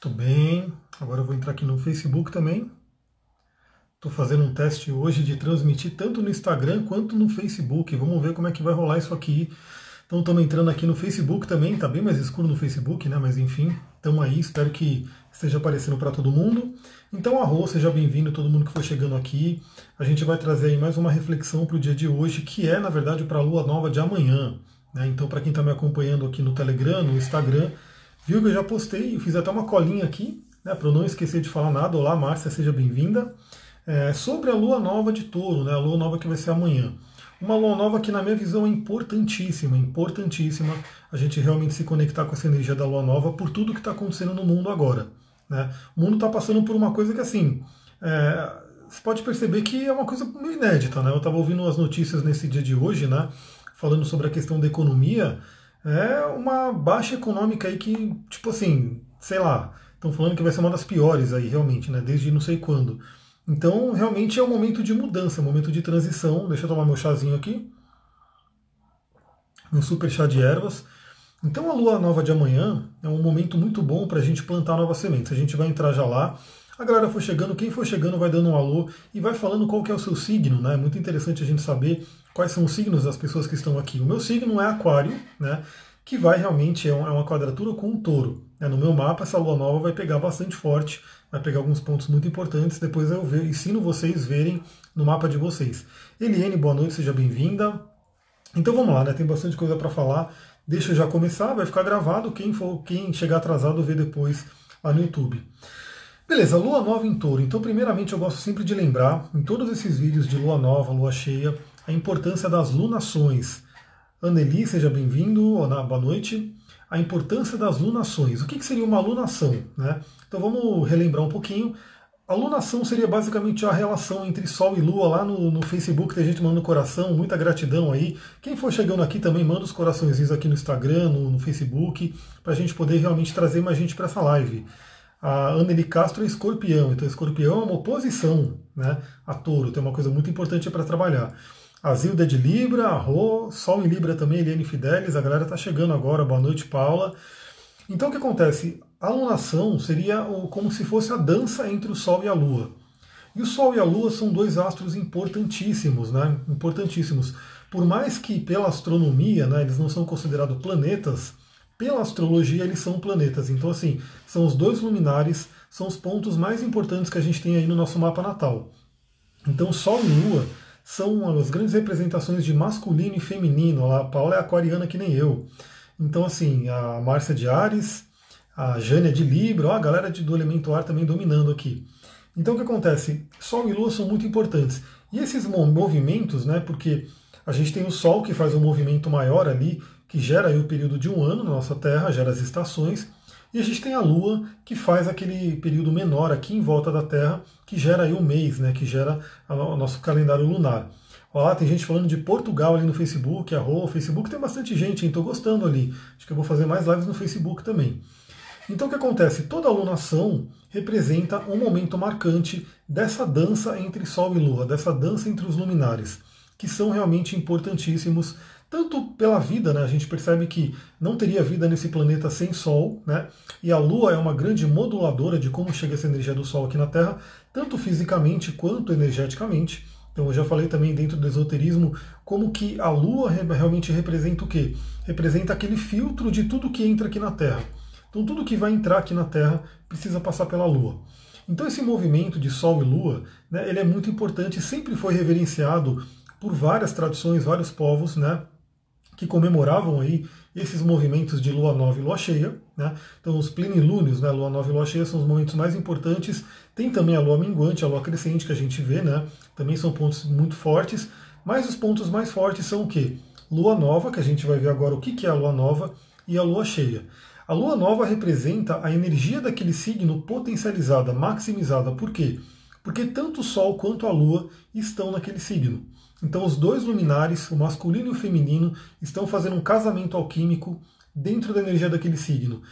Muito bem. Agora eu vou entrar aqui no Facebook também. Estou fazendo um teste hoje de transmitir tanto no Instagram quanto no Facebook. Vamos ver como é que vai rolar isso aqui. Então estamos entrando aqui no Facebook também, está bem mais escuro no Facebook, né? Mas enfim, estamos aí, espero que esteja aparecendo para todo mundo. Então, Arro, seja bem-vindo, todo mundo que foi chegando aqui. A gente vai trazer aí mais uma reflexão para o dia de hoje, que é, na verdade, para a lua nova de amanhã. Né? Então, para quem está me acompanhando aqui no Telegram, no Instagram, viu que eu já postei, eu fiz até uma colinha aqui, né, para eu não esquecer de falar nada. Olá, Márcia, seja bem-vinda. É, sobre a lua nova de touro, né, a lua nova que vai ser amanhã. Uma lua nova que, na minha visão, é importantíssima, importantíssima a gente realmente se conectar com essa energia da lua nova por tudo que está acontecendo no mundo agora. Né? O mundo está passando por uma coisa que, assim, é, você pode perceber que é uma coisa meio inédita. Né? Eu estava ouvindo as notícias nesse dia de hoje, né, falando sobre a questão da economia. É uma baixa econômica aí que, tipo assim, sei lá, estão falando que vai ser uma das piores aí, realmente, né, desde não sei quando. Então, realmente é um momento de mudança, um momento de transição. Deixa eu tomar meu chazinho aqui. Um super chá de ervas. Então, a lua nova de amanhã é um momento muito bom para a gente plantar novas sementes. A gente vai entrar já lá. A galera for chegando, quem for chegando vai dando um alô e vai falando qual que é o seu signo, né? É muito interessante a gente saber quais são os signos das pessoas que estão aqui. O meu signo é aquário, né? Que vai realmente, é, é uma quadratura com um touro. Né? No meu mapa, essa lua nova vai pegar bastante forte vai pegar alguns pontos muito importantes, depois eu ver, ensino vocês verem no mapa de vocês. Eliane, boa noite, seja bem-vinda. Então vamos lá, né? Tem bastante coisa para falar. Deixa eu já começar, vai ficar gravado. Quem for, quem chegar atrasado vê depois lá no YouTube. Beleza, lua nova em touro. Então, primeiramente, eu gosto sempre de lembrar, em todos esses vídeos de lua nova, lua cheia, a importância das lunações. Anneli, seja bem-vindo, boa noite a importância das lunações. O que, seria uma lunação? Né? Então vamos relembrar um pouquinho. A lunação seria basicamente a relação entre Sol e Lua lá no, no Facebook, tem gente mandando coração, muita gratidão aí. Quem for chegando aqui também manda os coraçõezinhos aqui no Instagram, no, no Facebook, para a gente poder realmente trazer mais gente para essa live. A Anneli Castro é escorpião, então escorpião é uma oposição né, a touro, tem uma coisa muito importante para trabalhar. A Zilda de Libra, a Rô, Sol em Libra também, Eliane Fidelis, a galera tá chegando agora, boa noite, Paula. Então o que acontece? A lunação seria como se fosse a dança entre o Sol e a Lua. E o Sol e a Lua são dois astros importantíssimos, né? Importantíssimos. Por mais que pela astronomia, né, eles não são considerados planetas, pela astrologia eles são planetas. Então, assim, são os dois luminares, são os pontos mais importantes que a gente tem aí no nosso mapa natal. Então, Sol e Lua são as grandes representações de masculino e feminino. A Paula é aquariana que nem eu. Então, assim, a Márcia de Ares, a Jânia de Libra, ó, a galera do elemento ar também dominando aqui. Então, o que acontece? Sol e Lua são muito importantes. E esses movimentos, né, porque a gente tem o Sol que faz um movimento maior ali, que gera aí o período de um ano na nossa Terra, gera as estações, e a gente tem a Lua, que faz aquele período menor aqui em volta da Terra, que gera aí o mês, né, que gera o nosso calendário lunar. Olá, tem gente falando de Portugal ali no Facebook, a Rô, Facebook tem bastante gente? Tô gostando ali. Acho que eu vou fazer mais lives no Facebook também. Então o que acontece? Toda alunação representa um momento marcante dessa dança entre Sol e Lua, dessa dança entre os luminares, que são realmente importantíssimos tanto pela vida, né? A gente percebe que não teria vida nesse planeta sem Sol, né? E a Lua é uma grande moduladora de como chega essa energia do Sol aqui na Terra, tanto fisicamente quanto energeticamente. Então eu já falei também dentro do esoterismo como que a Lua realmente representa o quê? Representa aquele filtro de tudo que entra aqui na Terra. Então tudo que vai entrar aqui na Terra precisa passar pela Lua. Então esse movimento de Sol e Lua, né, ele é muito importante, sempre foi reverenciado por várias tradições, vários povos, né? Que comemoravam aí esses movimentos de lua nova e lua cheia. Né? Então, os plenilúnios, né, lua nova e lua cheia, são os momentos mais importantes. Tem também a lua minguante, a lua crescente que a gente vê, né? também são pontos muito fortes. Mas os pontos mais fortes são o quê? Lua nova, que a gente vai ver agora o que é a lua nova, e a lua cheia. A lua nova representa a energia daquele signo potencializada, maximizada. Por quê? Porque tanto o Sol quanto a Lua estão naquele signo. Então, os dois luminares, o masculino e o feminino, estão fazendo um casamento alquímico dentro da energia daquele signo.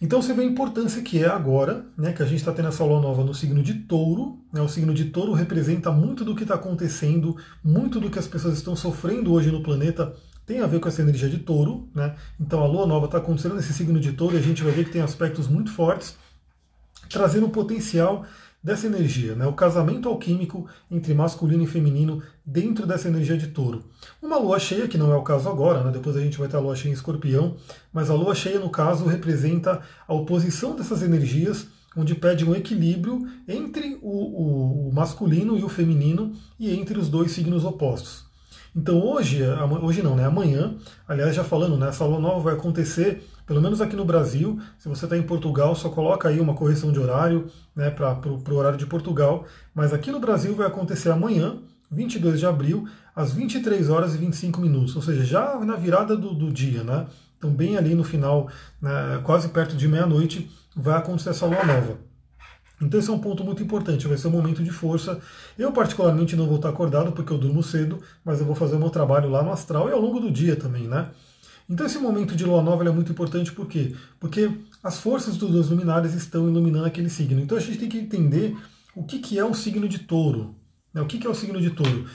Então você vê a importância que é agora, né, que a gente está tendo essa lua nova no signo de touro. Né, o signo de touro representa muito do que está acontecendo, muito do que as pessoas estão sofrendo hoje no planeta tem a ver com essa energia de touro. Né? Então a lua nova está acontecendo nesse signo de touro e a gente vai ver que tem aspectos muito fortes. trazendo o potencial dessa energia, né? o casamento alquímico entre masculino e feminino dentro dessa energia de touro. Uma lua cheia, que não é o caso agora, né? depois a gente vai ter a lua cheia em escorpião, mas a lua cheia, no caso, representa a oposição dessas energias, onde pede um equilíbrio entre o, o, o masculino e o feminino e entre os dois signos opostos. Então hoje, hoje não, né? Amanhã, aliás, já falando, né? Essa lua nova vai acontecer, pelo menos aqui no Brasil. Se você está em Portugal, só coloca aí uma correção de horário, né? Para o horário de Portugal. Mas aqui no Brasil vai acontecer amanhã, 22 de abril, às 23 horas e 25 minutos, ou seja, já na virada do, do dia, né? Então, bem ali no final, né, quase perto de meia-noite, vai acontecer essa lua nova. Então esse é um ponto muito importante, vai ser um momento de força. Eu particularmente não vou estar acordado porque eu durmo cedo, mas eu vou fazer o meu trabalho lá no astral e ao longo do dia também, né? Então esse momento de lua nova é muito importante por quê? Porque as forças dos dois luminares estão iluminando aquele signo. Então a gente tem que entender o que, que é um signo de touro. Né? O que, que é o signo de touro?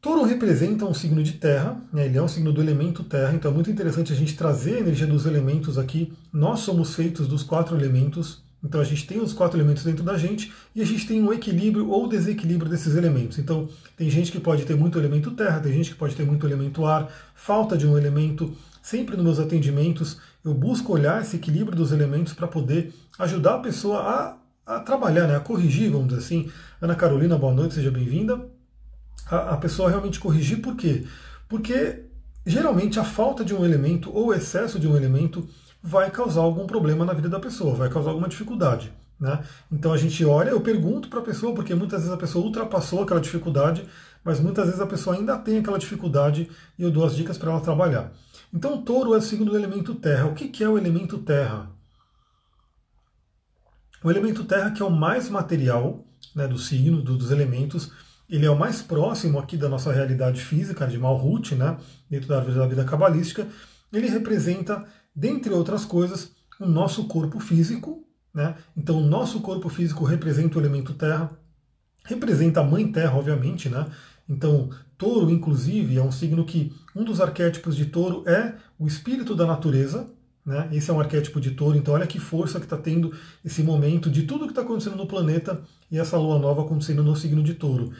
Touro representa um signo de terra, né? ele é um signo do elemento terra, então é muito interessante a gente trazer a energia dos elementos aqui. Nós somos feitos dos quatro elementos, então a gente tem os quatro elementos dentro da gente e a gente tem um equilíbrio ou desequilíbrio desses elementos. Então tem gente que pode ter muito elemento terra, tem gente que pode ter muito elemento ar, falta de um elemento. Sempre nos meus atendimentos eu busco olhar esse equilíbrio dos elementos para poder ajudar a pessoa a, a, trabalhar, né, a corrigir, vamos dizer assim. Ana Carolina, boa noite, seja bem-vinda. A, a pessoa realmente corrigir por quê? Porque geralmente a falta de um elemento ou excesso de um elemento vai causar algum problema na vida da pessoa, vai causar alguma dificuldade. Né? Então a gente olha, eu pergunto para a pessoa, porque muitas vezes a pessoa ultrapassou aquela dificuldade, mas muitas vezes a pessoa ainda tem aquela dificuldade e eu dou as dicas para ela trabalhar. Então o touro é o segundo elemento terra. O que, que é o elemento terra? O elemento terra, que é o mais material né, do signo, do, dos elementos, ele é o mais próximo aqui da nossa realidade física, de Malhut, né, dentro da árvore da vida cabalística. Ele representa dentre outras coisas, o nosso corpo físico. Né? Então, o nosso corpo físico representa o elemento terra, representa a mãe terra, obviamente. Né? Então, touro, inclusive, é um signo que um dos arquétipos de touro é o espírito da natureza. Né? Esse é um arquétipo de touro, então olha que força que está tendo esse momento de tudo que está acontecendo no planeta e essa lua nova acontecendo no signo de touro.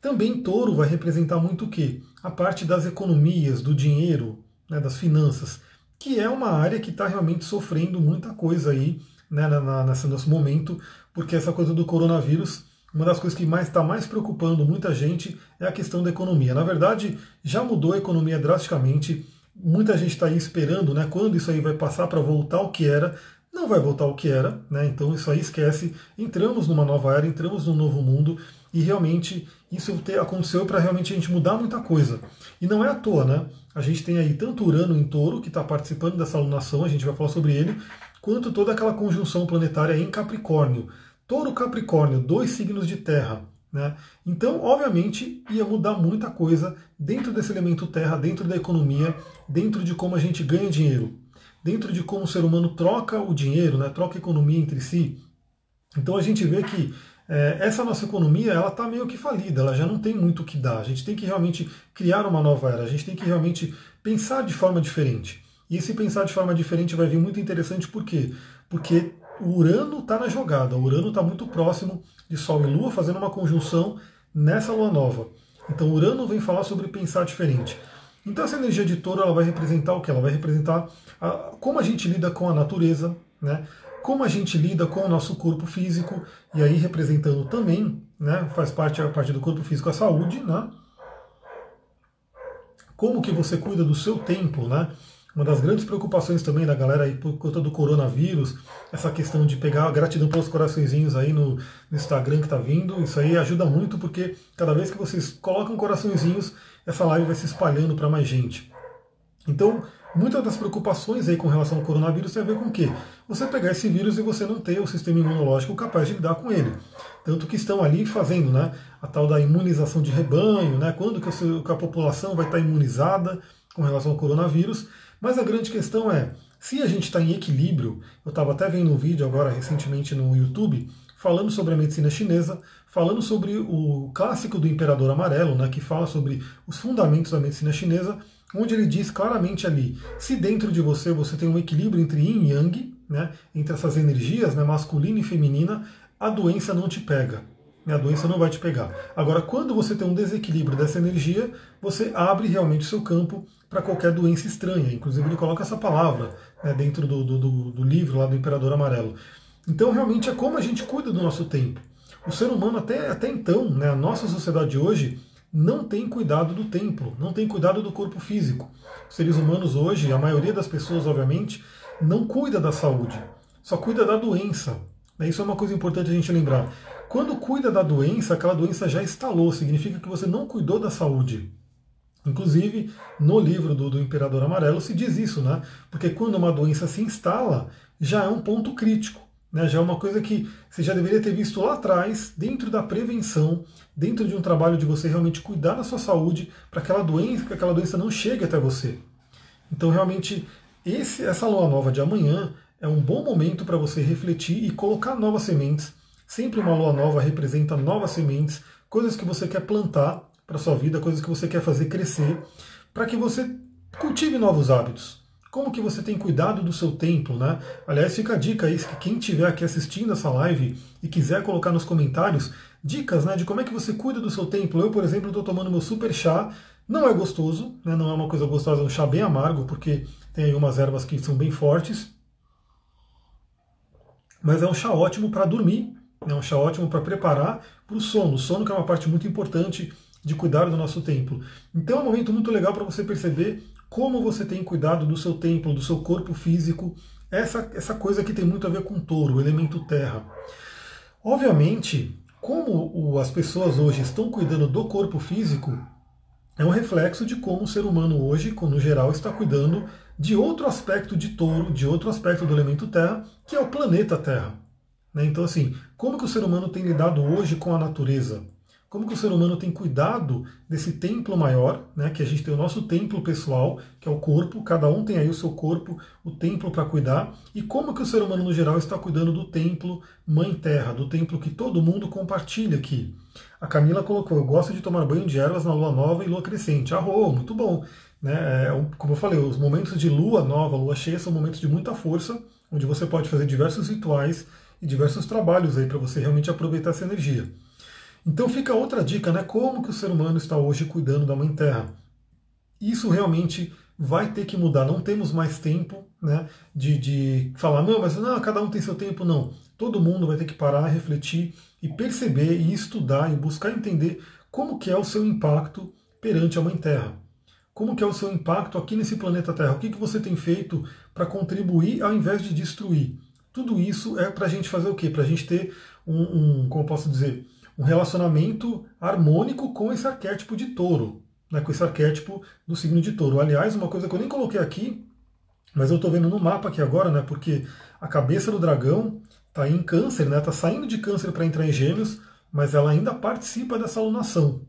Também touro vai representar muito o quê? A parte das economias, do dinheiro, né, das finanças que é uma área que está realmente sofrendo muita coisa aí né, na, nesse nosso momento, porque essa coisa do coronavírus, uma das coisas que mais está mais preocupando muita gente é a questão da economia. Na verdade, já mudou a economia drasticamente. Muita gente está aí esperando, né, quando isso aí vai passar para voltar ao que era. Não vai voltar ao que era, né? Então isso aí esquece. Entramos numa nova era, entramos num novo mundo e realmente isso aconteceu para realmente a gente mudar muita coisa. E não é à toa, né? A gente tem aí tanto Urano em touro, que está participando dessa alunação, a gente vai falar sobre ele, quanto toda aquela conjunção planetária em Capricórnio. Touro Capricórnio, dois signos de terra. Né? Então, obviamente, ia mudar muita coisa dentro desse elemento terra, dentro da economia, dentro de como a gente ganha dinheiro, dentro de como o ser humano troca o dinheiro, né? troca a economia entre si. Então a gente vê que é, essa nossa economia ela está meio que falida, ela já não tem muito o que dar. A gente tem que realmente criar uma nova era, a gente tem que realmente pensar de forma diferente. E esse pensar de forma diferente vai vir muito interessante por quê? Porque o Urano está na jogada, o Urano está muito próximo de Sol e Lua, fazendo uma conjunção nessa lua nova. Então Urano vem falar sobre pensar diferente. Então essa energia de touro ela vai representar o que? Ela vai representar a, como a gente lida com a natureza, né? Como a gente lida com o nosso corpo físico, e aí representando também, né, faz parte a parte do corpo físico a saúde, né? Como que você cuida do seu tempo, né? Uma das grandes preocupações também da galera aí por conta do coronavírus, essa questão de pegar a gratidão pelos coraçõezinhos aí no, no Instagram que está vindo, isso aí ajuda muito porque cada vez que vocês colocam coraçõezinhos, essa live vai se espalhando para mais gente. Então, muitas das preocupações aí com relação ao coronavírus tem a ver com o quê? Você pegar esse vírus e você não ter o sistema imunológico capaz de lidar com ele. Tanto que estão ali fazendo né, a tal da imunização de rebanho, né, quando que a população vai estar imunizada com relação ao coronavírus. Mas a grande questão é, se a gente está em equilíbrio, eu estava até vendo um vídeo agora recentemente no YouTube falando sobre a medicina chinesa, falando sobre o clássico do Imperador Amarelo, né, que fala sobre os fundamentos da medicina chinesa, onde ele diz claramente ali, se dentro de você você tem um equilíbrio entre yin e yang, né, entre essas energias, né, masculina e feminina, a doença não te pega. Né, a doença não vai te pegar. Agora, quando você tem um desequilíbrio dessa energia, você abre realmente o seu campo para qualquer doença estranha. Inclusive, ele coloca essa palavra né, dentro do, do, do, livro lá do Imperador Amarelo. Então, realmente, é como a gente cuida do nosso tempo. O ser humano, até, até então, né, a nossa sociedade hoje, não tem cuidado do templo, não tem cuidado do corpo físico. Os seres humanos hoje, a maioria das pessoas, obviamente, não cuida da saúde, só cuida da doença. Isso é uma coisa importante a gente lembrar. Quando cuida da doença, aquela doença já instalou, significa que você não cuidou da saúde. Inclusive, no livro do, do, Imperador Amarelo se diz isso, né? Porque quando uma doença se instala, já é um ponto crítico. Né? Já é uma coisa que você já deveria ter visto lá atrás, dentro da prevenção, dentro de um trabalho de você realmente cuidar da sua saúde, para aquela doença, que aquela doença não chegue até você. Então, realmente, esse, essa lua nova de amanhã é um bom momento para você refletir e colocar novas sementes. Sempre uma lua nova representa novas sementes, coisas que você quer plantar para sua vida, coisas que você quer fazer crescer, para que você cultive novos hábitos. Como que você tem cuidado do seu templo, né? Aliás, fica a dica aí, que quem estiver aqui assistindo essa live e quiser colocar nos comentários dicas né, de como é que você cuida do seu templo. Eu, por exemplo, estou tomando meu super chá. Não é gostoso, né, não é uma coisa gostosa, é um chá bem amargo, porque tem aí umas ervas que são bem fortes. Mas é um chá ótimo para dormir, é um chá ótimo para preparar para o sono. O sono que é uma parte muito importante de cuidar do nosso templo. Então é um momento muito legal para você perceber como você tem cuidado do seu templo, do seu corpo físico, essa, essa coisa que tem muito a ver com touro, o elemento terra. Obviamente, como o, as pessoas hoje estão cuidando do corpo físico, é um reflexo de como o ser humano hoje, no geral, está cuidando de outro aspecto de touro, de outro aspecto do elemento terra, que é o planeta Terra. Né? Então, assim, como que o ser humano tem lidado hoje com a natureza? Como que o ser humano tem cuidado desse templo maior, né, que a gente tem o nosso templo pessoal, que é o corpo, cada um tem aí o seu corpo, o templo para cuidar, e como que o ser humano no geral está cuidando do templo Mãe Terra, do templo que todo mundo compartilha aqui. A Camila colocou, eu gosto de tomar banho de ervas na lua nova e lua crescente. Arro, muito bom. Né? É, como eu falei, os momentos de lua nova, lua cheia, são momentos de muita força, onde você pode fazer diversos rituais e diversos trabalhos aí para você realmente aproveitar essa energia. Então fica outra dica, né? Como que o ser humano está hoje cuidando da Mãe Terra? Isso realmente vai ter que mudar. Não temos mais tempo né, de, de falar, não, mas não, cada um tem seu tempo, não. Todo mundo vai ter que parar, refletir e perceber e estudar e buscar entender como que é o seu impacto perante a Mãe Terra. Como que é o seu impacto aqui nesse planeta Terra? O que, que você tem feito para contribuir ao invés de destruir? Tudo isso é para a gente fazer o quê? Para a gente ter um, um, como posso dizer, um relacionamento harmônico com esse arquétipo de touro, né, com esse arquétipo do signo de touro. Aliás, uma coisa que eu nem coloquei aqui, mas eu estou vendo no mapa aqui agora, né, porque a cabeça do dragão está em câncer, está né, tá saindo de câncer para entrar em gêmeos, mas ela ainda participa dessa alunação.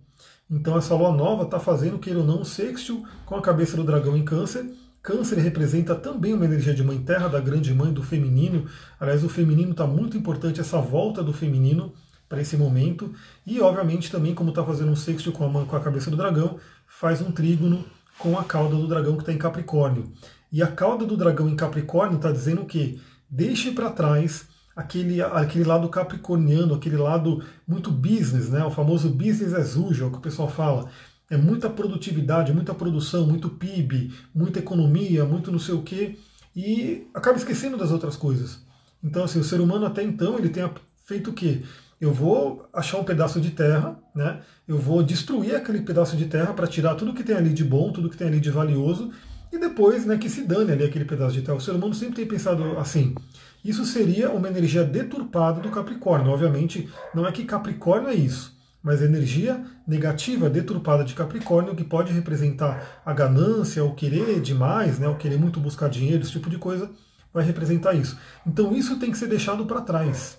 Então essa lua nova está fazendo, queira ou não, sextil com a cabeça do dragão em câncer. Câncer representa também uma energia de mãe terra, da grande mãe, do feminino. Aliás, o feminino está muito importante, essa volta do feminino para esse momento. E, obviamente, também, como está fazendo um sexto com a, com a cabeça do dragão, faz um trígono com a cauda do dragão que está em Capricórnio. E a cauda do dragão em Capricórnio está dizendo o quê? Deixe para trás aquele, aquele lado capricorniano, aquele lado muito business, né? o famoso business as usual, que o pessoal fala. É muita produtividade, muita produção, muito PIB, muita economia, muito não sei o quê, e acaba esquecendo das outras coisas. Então, assim, o ser humano até então ele tem feito o quê? Eu vou achar um pedaço de terra, né? eu vou destruir aquele pedaço de terra para tirar tudo que tem ali de bom, tudo que tem ali de valioso, e depois né, que se dane ali aquele pedaço de terra. O ser humano sempre tem pensado assim. Isso seria uma energia deturpada do Capricórnio. Obviamente, não é que Capricórnio é isso, mas energia negativa, deturpada de Capricórnio, que pode representar a ganância, o querer demais, né, o querer muito buscar dinheiro, esse tipo de coisa, vai representar isso. Então isso tem que ser deixado para trás.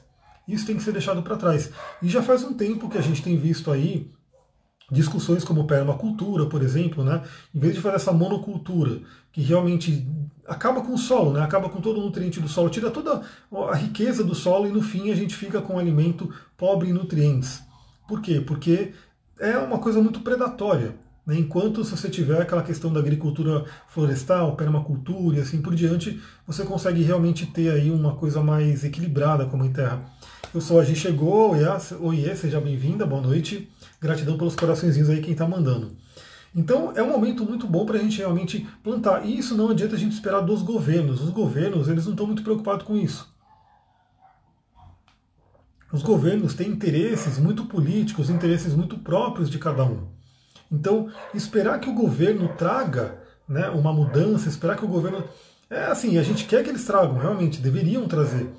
Isso tem que ser deixado para trás. E já faz um tempo que a gente tem visto aí discussões como permacultura, por exemplo, né? Em vez de fazer essa monocultura, que realmente acaba com o solo, né? Acaba com todo o nutriente do solo, tira toda a riqueza do solo e no fim a gente fica com um alimento pobre em nutrientes. Por quê? Porque é uma coisa muito predatória. Né? Enquanto se você tiver aquela questão da agricultura florestal, permacultura e assim por diante, você consegue realmente ter aí uma coisa mais equilibrada com a Terra. Eu sou a Gi Chegou, oiê, seja bem-vinda, boa noite. Gratidão pelos coraçõezinhos aí quem está mandando. Então é um momento muito bom para a gente realmente plantar. E isso não adianta a gente esperar dos governos. Os governos eles não estão muito preocupados com isso. Os governos têm interesses muito políticos, interesses muito próprios de cada um. Então, esperar que o governo traga né, uma mudança, esperar que o governo. É assim, a gente quer que eles tragam, realmente, deveriam trazer.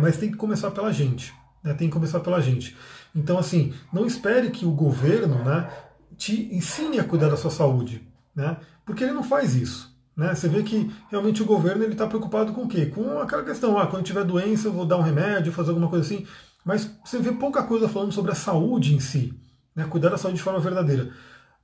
Mas tem que começar pela gente. Né, tem que começar pela gente. Então, assim, não espere que o governo né, te ensine a cuidar da sua saúde. Né, porque ele não faz isso. Né? Você vê que realmente o governo está preocupado com o quê? Com aquela questão, ah, quando tiver doença eu vou dar um remédio, fazer alguma coisa assim. Mas você vê pouca coisa falando sobre a saúde em si, né? cuidar da saúde de forma verdadeira.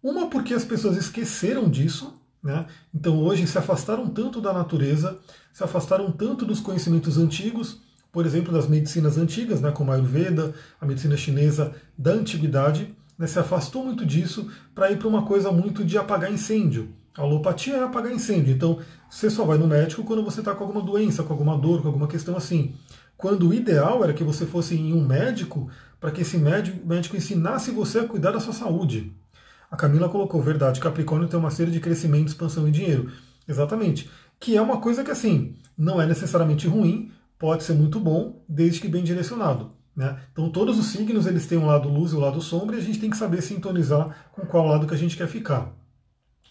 Uma porque as pessoas esqueceram disso, né? então hoje se afastaram tanto da natureza, se afastaram tanto dos conhecimentos antigos, por exemplo, das medicinas antigas, né? como a Ayurveda, a medicina chinesa da antiguidade, né? se afastou muito disso para ir para uma coisa muito de apagar incêndio. A alopatia é apagar incêndio, então você só vai no médico quando você está com alguma doença, com alguma dor, com alguma questão assim quando o ideal era que você fosse em um médico para que esse médico, ensinasse você a cuidar da sua saúde. A Camila colocou, verdade, Capricórnio tem uma série de crescimento, expansão e dinheiro. Exatamente. Que é uma coisa que, assim, não é necessariamente ruim, pode ser muito bom, desde que bem direcionado. Né? Então todos os signos eles têm um lado luz e o um lado sombra e a gente tem que saber sintonizar com qual lado que a gente quer ficar.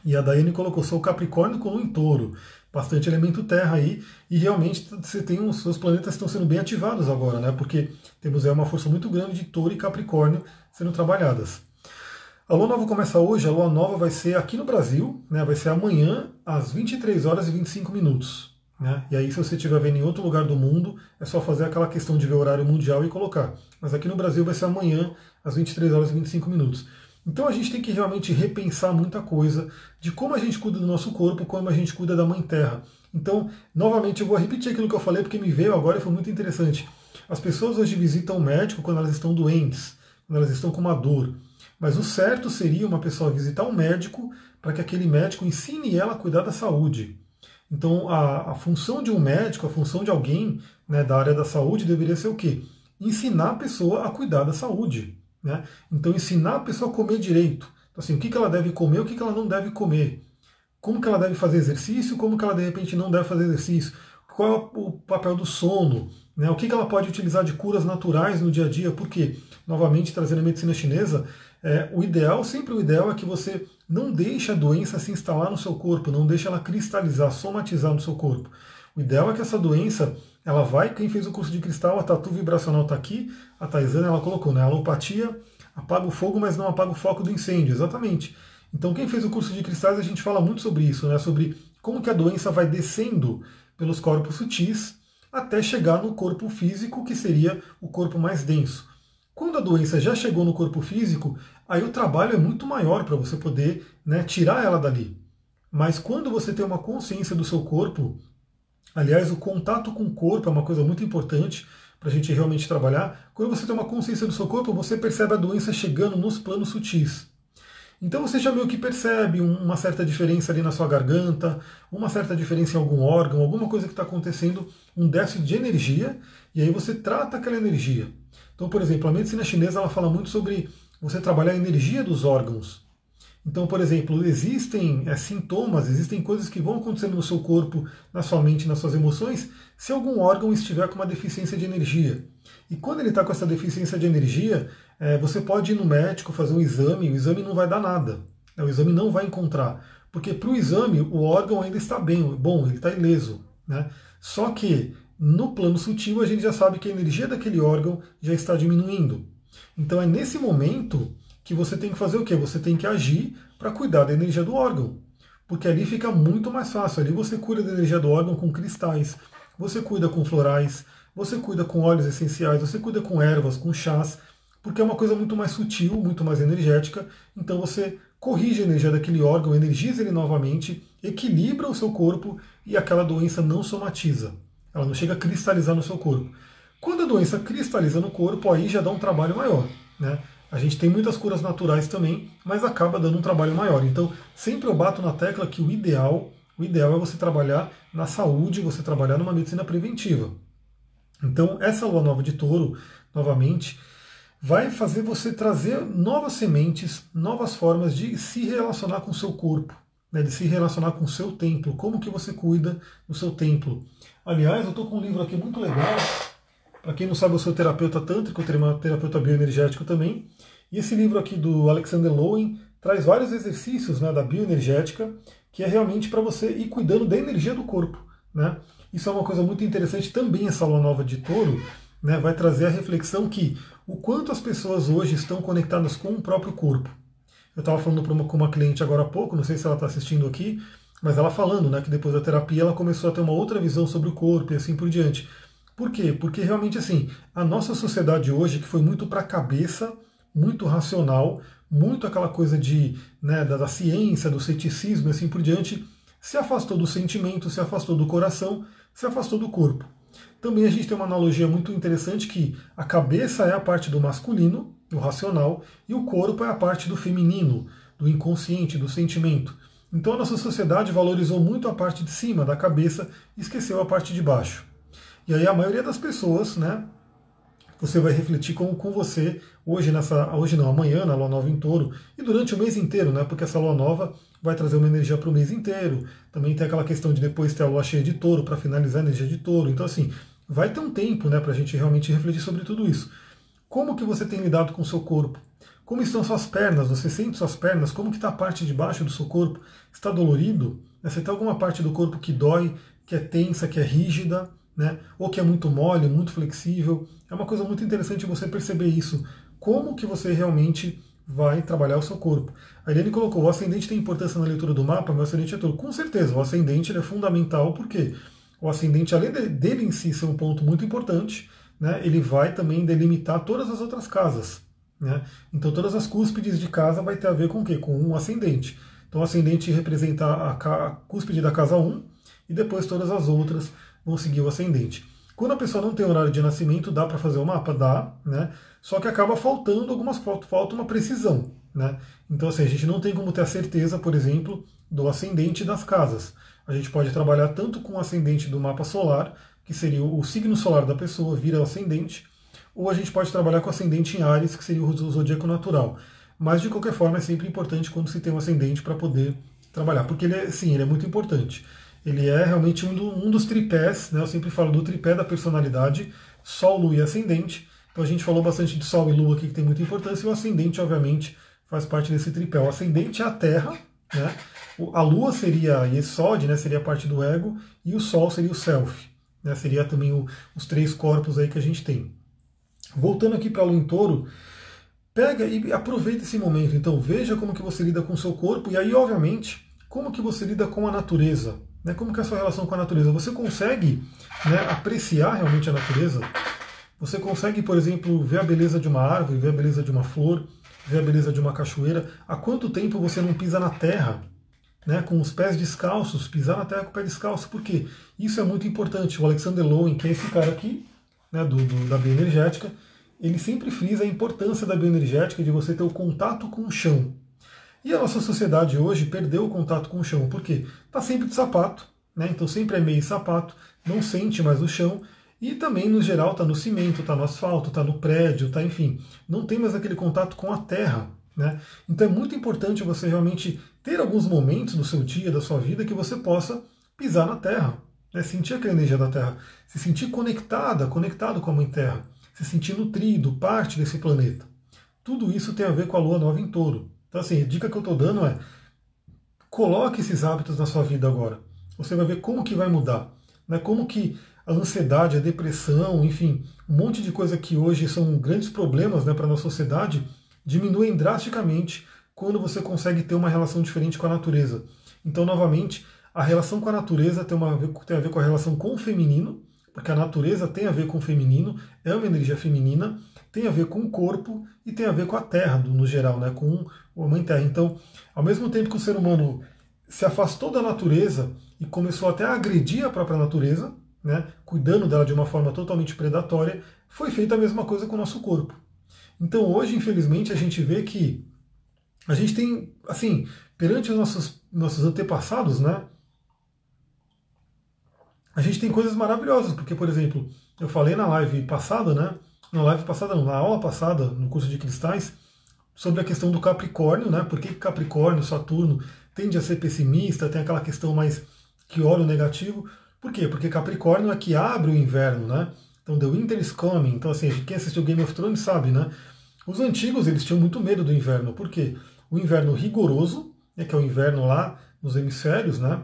E a Daiane colocou, sou Capricórnio com um touro bastante elemento terra aí, e realmente você tem os seus planetas estão sendo bem ativados agora, né? Porque temos aí uma força muito grande de touro e capricórnio sendo trabalhadas. A lua nova começa hoje, a lua nova vai ser aqui no Brasil, né? Vai ser amanhã às 23 horas e 25 minutos. Né? E aí, se você estiver vendo em outro lugar do mundo, é só fazer aquela questão de ver o horário mundial e colocar. Mas aqui no Brasil vai ser amanhã, às 23 horas e 25 minutos. Então a gente tem que realmente repensar muita coisa de como a gente cuida do nosso corpo, como a gente cuida da Mãe Terra. Então, novamente, eu vou repetir aquilo que eu falei porque me veio agora e foi muito interessante. As pessoas hoje visitam o médico quando elas estão doentes, quando elas estão com uma dor. Mas o certo seria uma pessoa visitar um médico para que aquele médico ensine ela a cuidar da saúde. Então, a, a função de um médico, a função de alguém né, da área da saúde deveria ser o quê? Ensinar a pessoa a cuidar da saúde. Né? Então, ensinar a pessoa a comer direito. Então, assim, o que, que ela deve comer, o que, que ela não deve comer. Como que ela deve fazer exercício, como que ela de repente não deve fazer exercício. Qual é o papel do sono, né? o que, que ela pode utilizar de curas naturais no dia a dia. Porque, novamente, trazendo a medicina chinesa, é, o ideal, sempre o ideal é que você não deixe a doença se instalar no seu corpo, não deixe ela cristalizar, somatizar no seu corpo. O ideal é que essa doença ela vai, quem fez o curso de cristal, a tatu vibracional está aqui, a Taisana ela colocou, né? A alopatia apaga o fogo, mas não apaga o foco do incêndio, exatamente. Então quem fez o curso de cristais, a gente fala muito sobre isso, né? Sobre como que a doença vai descendo pelos corpos sutis até chegar no corpo físico, que seria o corpo mais denso. Quando a doença já chegou no corpo físico, aí o trabalho é muito maior para você poder né, tirar ela dali. Mas quando você tem uma consciência do seu corpo, Aliás, o contato com o corpo é uma coisa muito importante para a gente realmente trabalhar. Quando você tem uma consciência do seu corpo, você percebe a doença chegando nos planos sutis. Então você já meio que percebe uma certa diferença ali na sua garganta, uma certa diferença em algum órgão, alguma coisa que está acontecendo, um déficit de energia, e aí você trata aquela energia. Então, por exemplo, a medicina chinesa ela fala muito sobre você trabalhar a energia dos órgãos. Então, por exemplo, existem é, sintomas, existem coisas que vão acontecendo no seu corpo, na sua mente, nas suas emoções, se algum órgão estiver com uma deficiência de energia. E quando ele está com essa deficiência de energia, é, você pode ir no médico fazer um exame, o exame não vai dar nada. Né, o exame não vai encontrar. Porque para o exame, o órgão ainda está bem, bom, ele está ileso. Né? Só que no plano sutil a gente já sabe que a energia daquele órgão já está diminuindo. Então é nesse momento que você tem que fazer o quê? Você tem que agir para cuidar da energia do órgão. Porque ali fica muito mais fácil. Ali você cuida da energia do órgão com cristais, você cuida com florais, você cuida com óleos essenciais, você cuida com ervas, com chás, porque é uma coisa muito mais sutil, muito mais energética. Então você corrige a energia daquele órgão, energiza ele novamente, equilibra o seu corpo e aquela doença não somatiza. Ela não chega a cristalizar no seu corpo. Quando a doença cristaliza no corpo, aí já dá um trabalho maior. Né? A gente tem muitas curas naturais também, mas acaba dando um trabalho maior. Então, sempre eu bato na tecla que o ideal, o ideal é você trabalhar na saúde, você trabalhar numa medicina preventiva. Então, essa lua nova de touro, novamente, vai fazer você trazer novas sementes, novas formas de se relacionar com o seu corpo, né, de se relacionar com o seu templo, como que você cuida do seu templo. Aliás, eu estou com um livro aqui muito legal, para quem não sabe, eu sou terapeuta tântrico, terapeuta bioenergético também, e esse livro aqui do Alexander Lowen traz vários exercícios né, da bioenergética, que é realmente para você ir cuidando da energia do corpo. Né? Isso é uma coisa muito interessante também, essa lua nova de touro, né, vai trazer a reflexão que o quanto as pessoas hoje estão conectadas com o próprio corpo. Eu estava falando uma, com uma cliente agora há pouco, não sei se ela está assistindo aqui, mas ela falando né, que depois da terapia ela começou a ter uma outra visão sobre o corpo e assim por diante. Por quê? Porque realmente assim, a nossa sociedade hoje, que foi muito para a cabeça, muito racional, muito aquela coisa de, né, da, da ciência, do ceticismo e assim por diante, se afastou do sentimento, se afastou do coração, se afastou do corpo. Também a gente tem uma analogia muito interessante que a cabeça é a parte do masculino, o racional, e o corpo é a parte do feminino, do inconsciente, do sentimento. Então a nossa sociedade valorizou muito a parte de cima da cabeça e esqueceu a parte de baixo. E aí a maioria das pessoas, né, você vai refletir com, com você hoje nessa, hoje não, amanhã na lua nova em touro e durante o mês inteiro, né? Porque essa lua nova vai trazer uma energia para o mês inteiro. Também tem aquela questão de depois ter a lua cheia de touro para finalizar a energia de touro. Então assim, vai ter um tempo, né, para a gente realmente refletir sobre tudo isso. Como que você tem lidado com o seu corpo? Como estão suas pernas? Você sente suas pernas? Como que está a parte de baixo do seu corpo? Está dolorido? Você tem alguma parte do corpo que dói, que é tensa, que é rígida? Né? ou que é muito mole, muito flexível. É uma coisa muito interessante você perceber isso. Como que você realmente vai trabalhar o seu corpo. A Eliane colocou, o ascendente tem importância na leitura do mapa, meu ascendente é todo. Com certeza, o ascendente é fundamental, porque o ascendente, além dele em si ser um ponto muito importante, né, ele vai também delimitar todas as outras casas. Né? Então todas as cúspides de casa vai ter a ver com o quê? Com um ascendente. Então o ascendente representa a cúspide da casa 1 e depois todas as outras vão seguir o ascendente. Quando a pessoa não tem horário de nascimento, dá para fazer o mapa? Dá, né? Só que acaba faltando algumas falta, uma precisão, né? Então assim, a gente não tem como ter a certeza, por exemplo, do ascendente das casas. A gente pode trabalhar tanto com o ascendente do mapa solar, que seria o signo solar da pessoa, vira o ascendente, ou a gente pode trabalhar com ascendente em Ares, que seria o zodíaco natural. Mas de qualquer forma é sempre importante quando se tem um ascendente para poder trabalhar, porque ele é, sim, ele é muito importante. Ele é realmente um, do, um dos tripés, né? eu sempre falo do tripé da personalidade, Sol, Lua e Ascendente. Então a gente falou bastante de Sol e Lua aqui, que tem muita importância, e o Ascendente, obviamente, faz parte desse tripé. O Ascendente é a Terra, né? a Lua seria Yesod, né? seria a parte do ego, e o Sol seria o Self. Né? Seria também o, os três corpos aí que a gente tem. Voltando aqui para a Lua em Touro, pega e aproveita esse momento. Então veja como que você lida com o seu corpo, e aí, obviamente, como que você lida com a natureza. Né? Como que é a sua relação com a natureza? Você consegue né, apreciar realmente a natureza? Você consegue, por exemplo, ver a beleza de uma árvore, ver a beleza de uma flor, ver a beleza de uma cachoeira? Há quanto tempo você não pisa na terra? Né, com os pés descalços, pisar na terra com o pé descalço. Por quê? Isso é muito importante. O Alexander Lowen, que é esse cara aqui, né, do, do, da bioenergética, ele sempre frisa a importância da bioenergética de você ter o contato com o chão. E a nossa sociedade hoje perdeu o contato com o chão, porque está sempre de sapato, né? então sempre é meio sapato, não sente mais o chão, e também, no geral, está no cimento, está no asfalto, está no prédio, tá, enfim, não tem mais aquele contato com a terra. Né? Então é muito importante você realmente ter alguns momentos do seu dia, da sua vida, que você possa pisar na terra, né? sentir aquela energia da terra, se sentir conectada, conectado com a Mãe Terra, se sentir nutrido, parte desse planeta. Tudo isso tem a ver com a Lua Nova em Touro. Então, assim, a dica que eu estou dando é coloque esses hábitos na sua vida agora. Você vai ver como que vai mudar. Né? Como que a ansiedade, a depressão, enfim, um monte de coisa que hoje são grandes problemas né, para a nossa sociedade, diminuem drasticamente quando você consegue ter uma relação diferente com a natureza. Então, novamente, a relação com a natureza tem, uma, tem a ver com a relação com o feminino, porque a natureza tem a ver com o feminino, é uma energia feminina, tem a ver com o corpo e tem a ver com a terra, no geral, né, com a mãe terra. Então, ao mesmo tempo que o ser humano se afastou da natureza e começou até a agredir a própria natureza, né, cuidando dela de uma forma totalmente predatória, foi feita a mesma coisa com o nosso corpo. Então hoje, infelizmente, a gente vê que a gente tem, assim, perante os nossos, nossos antepassados, né? A gente tem coisas maravilhosas, porque, por exemplo, eu falei na live passada, né? Na live passada, não, na aula passada, no curso de cristais, sobre a questão do Capricórnio, né? Por que Capricórnio, Saturno tende a ser pessimista, tem aquela questão mais que olha o negativo. Por quê? Porque Capricórnio é que abre o inverno, né? Então, The Winter is Coming. Então, assim, quem assistiu Game of Thrones sabe, né? Os antigos, eles tinham muito medo do inverno. Por quê? O inverno rigoroso, né, que é o inverno lá nos hemisférios, né?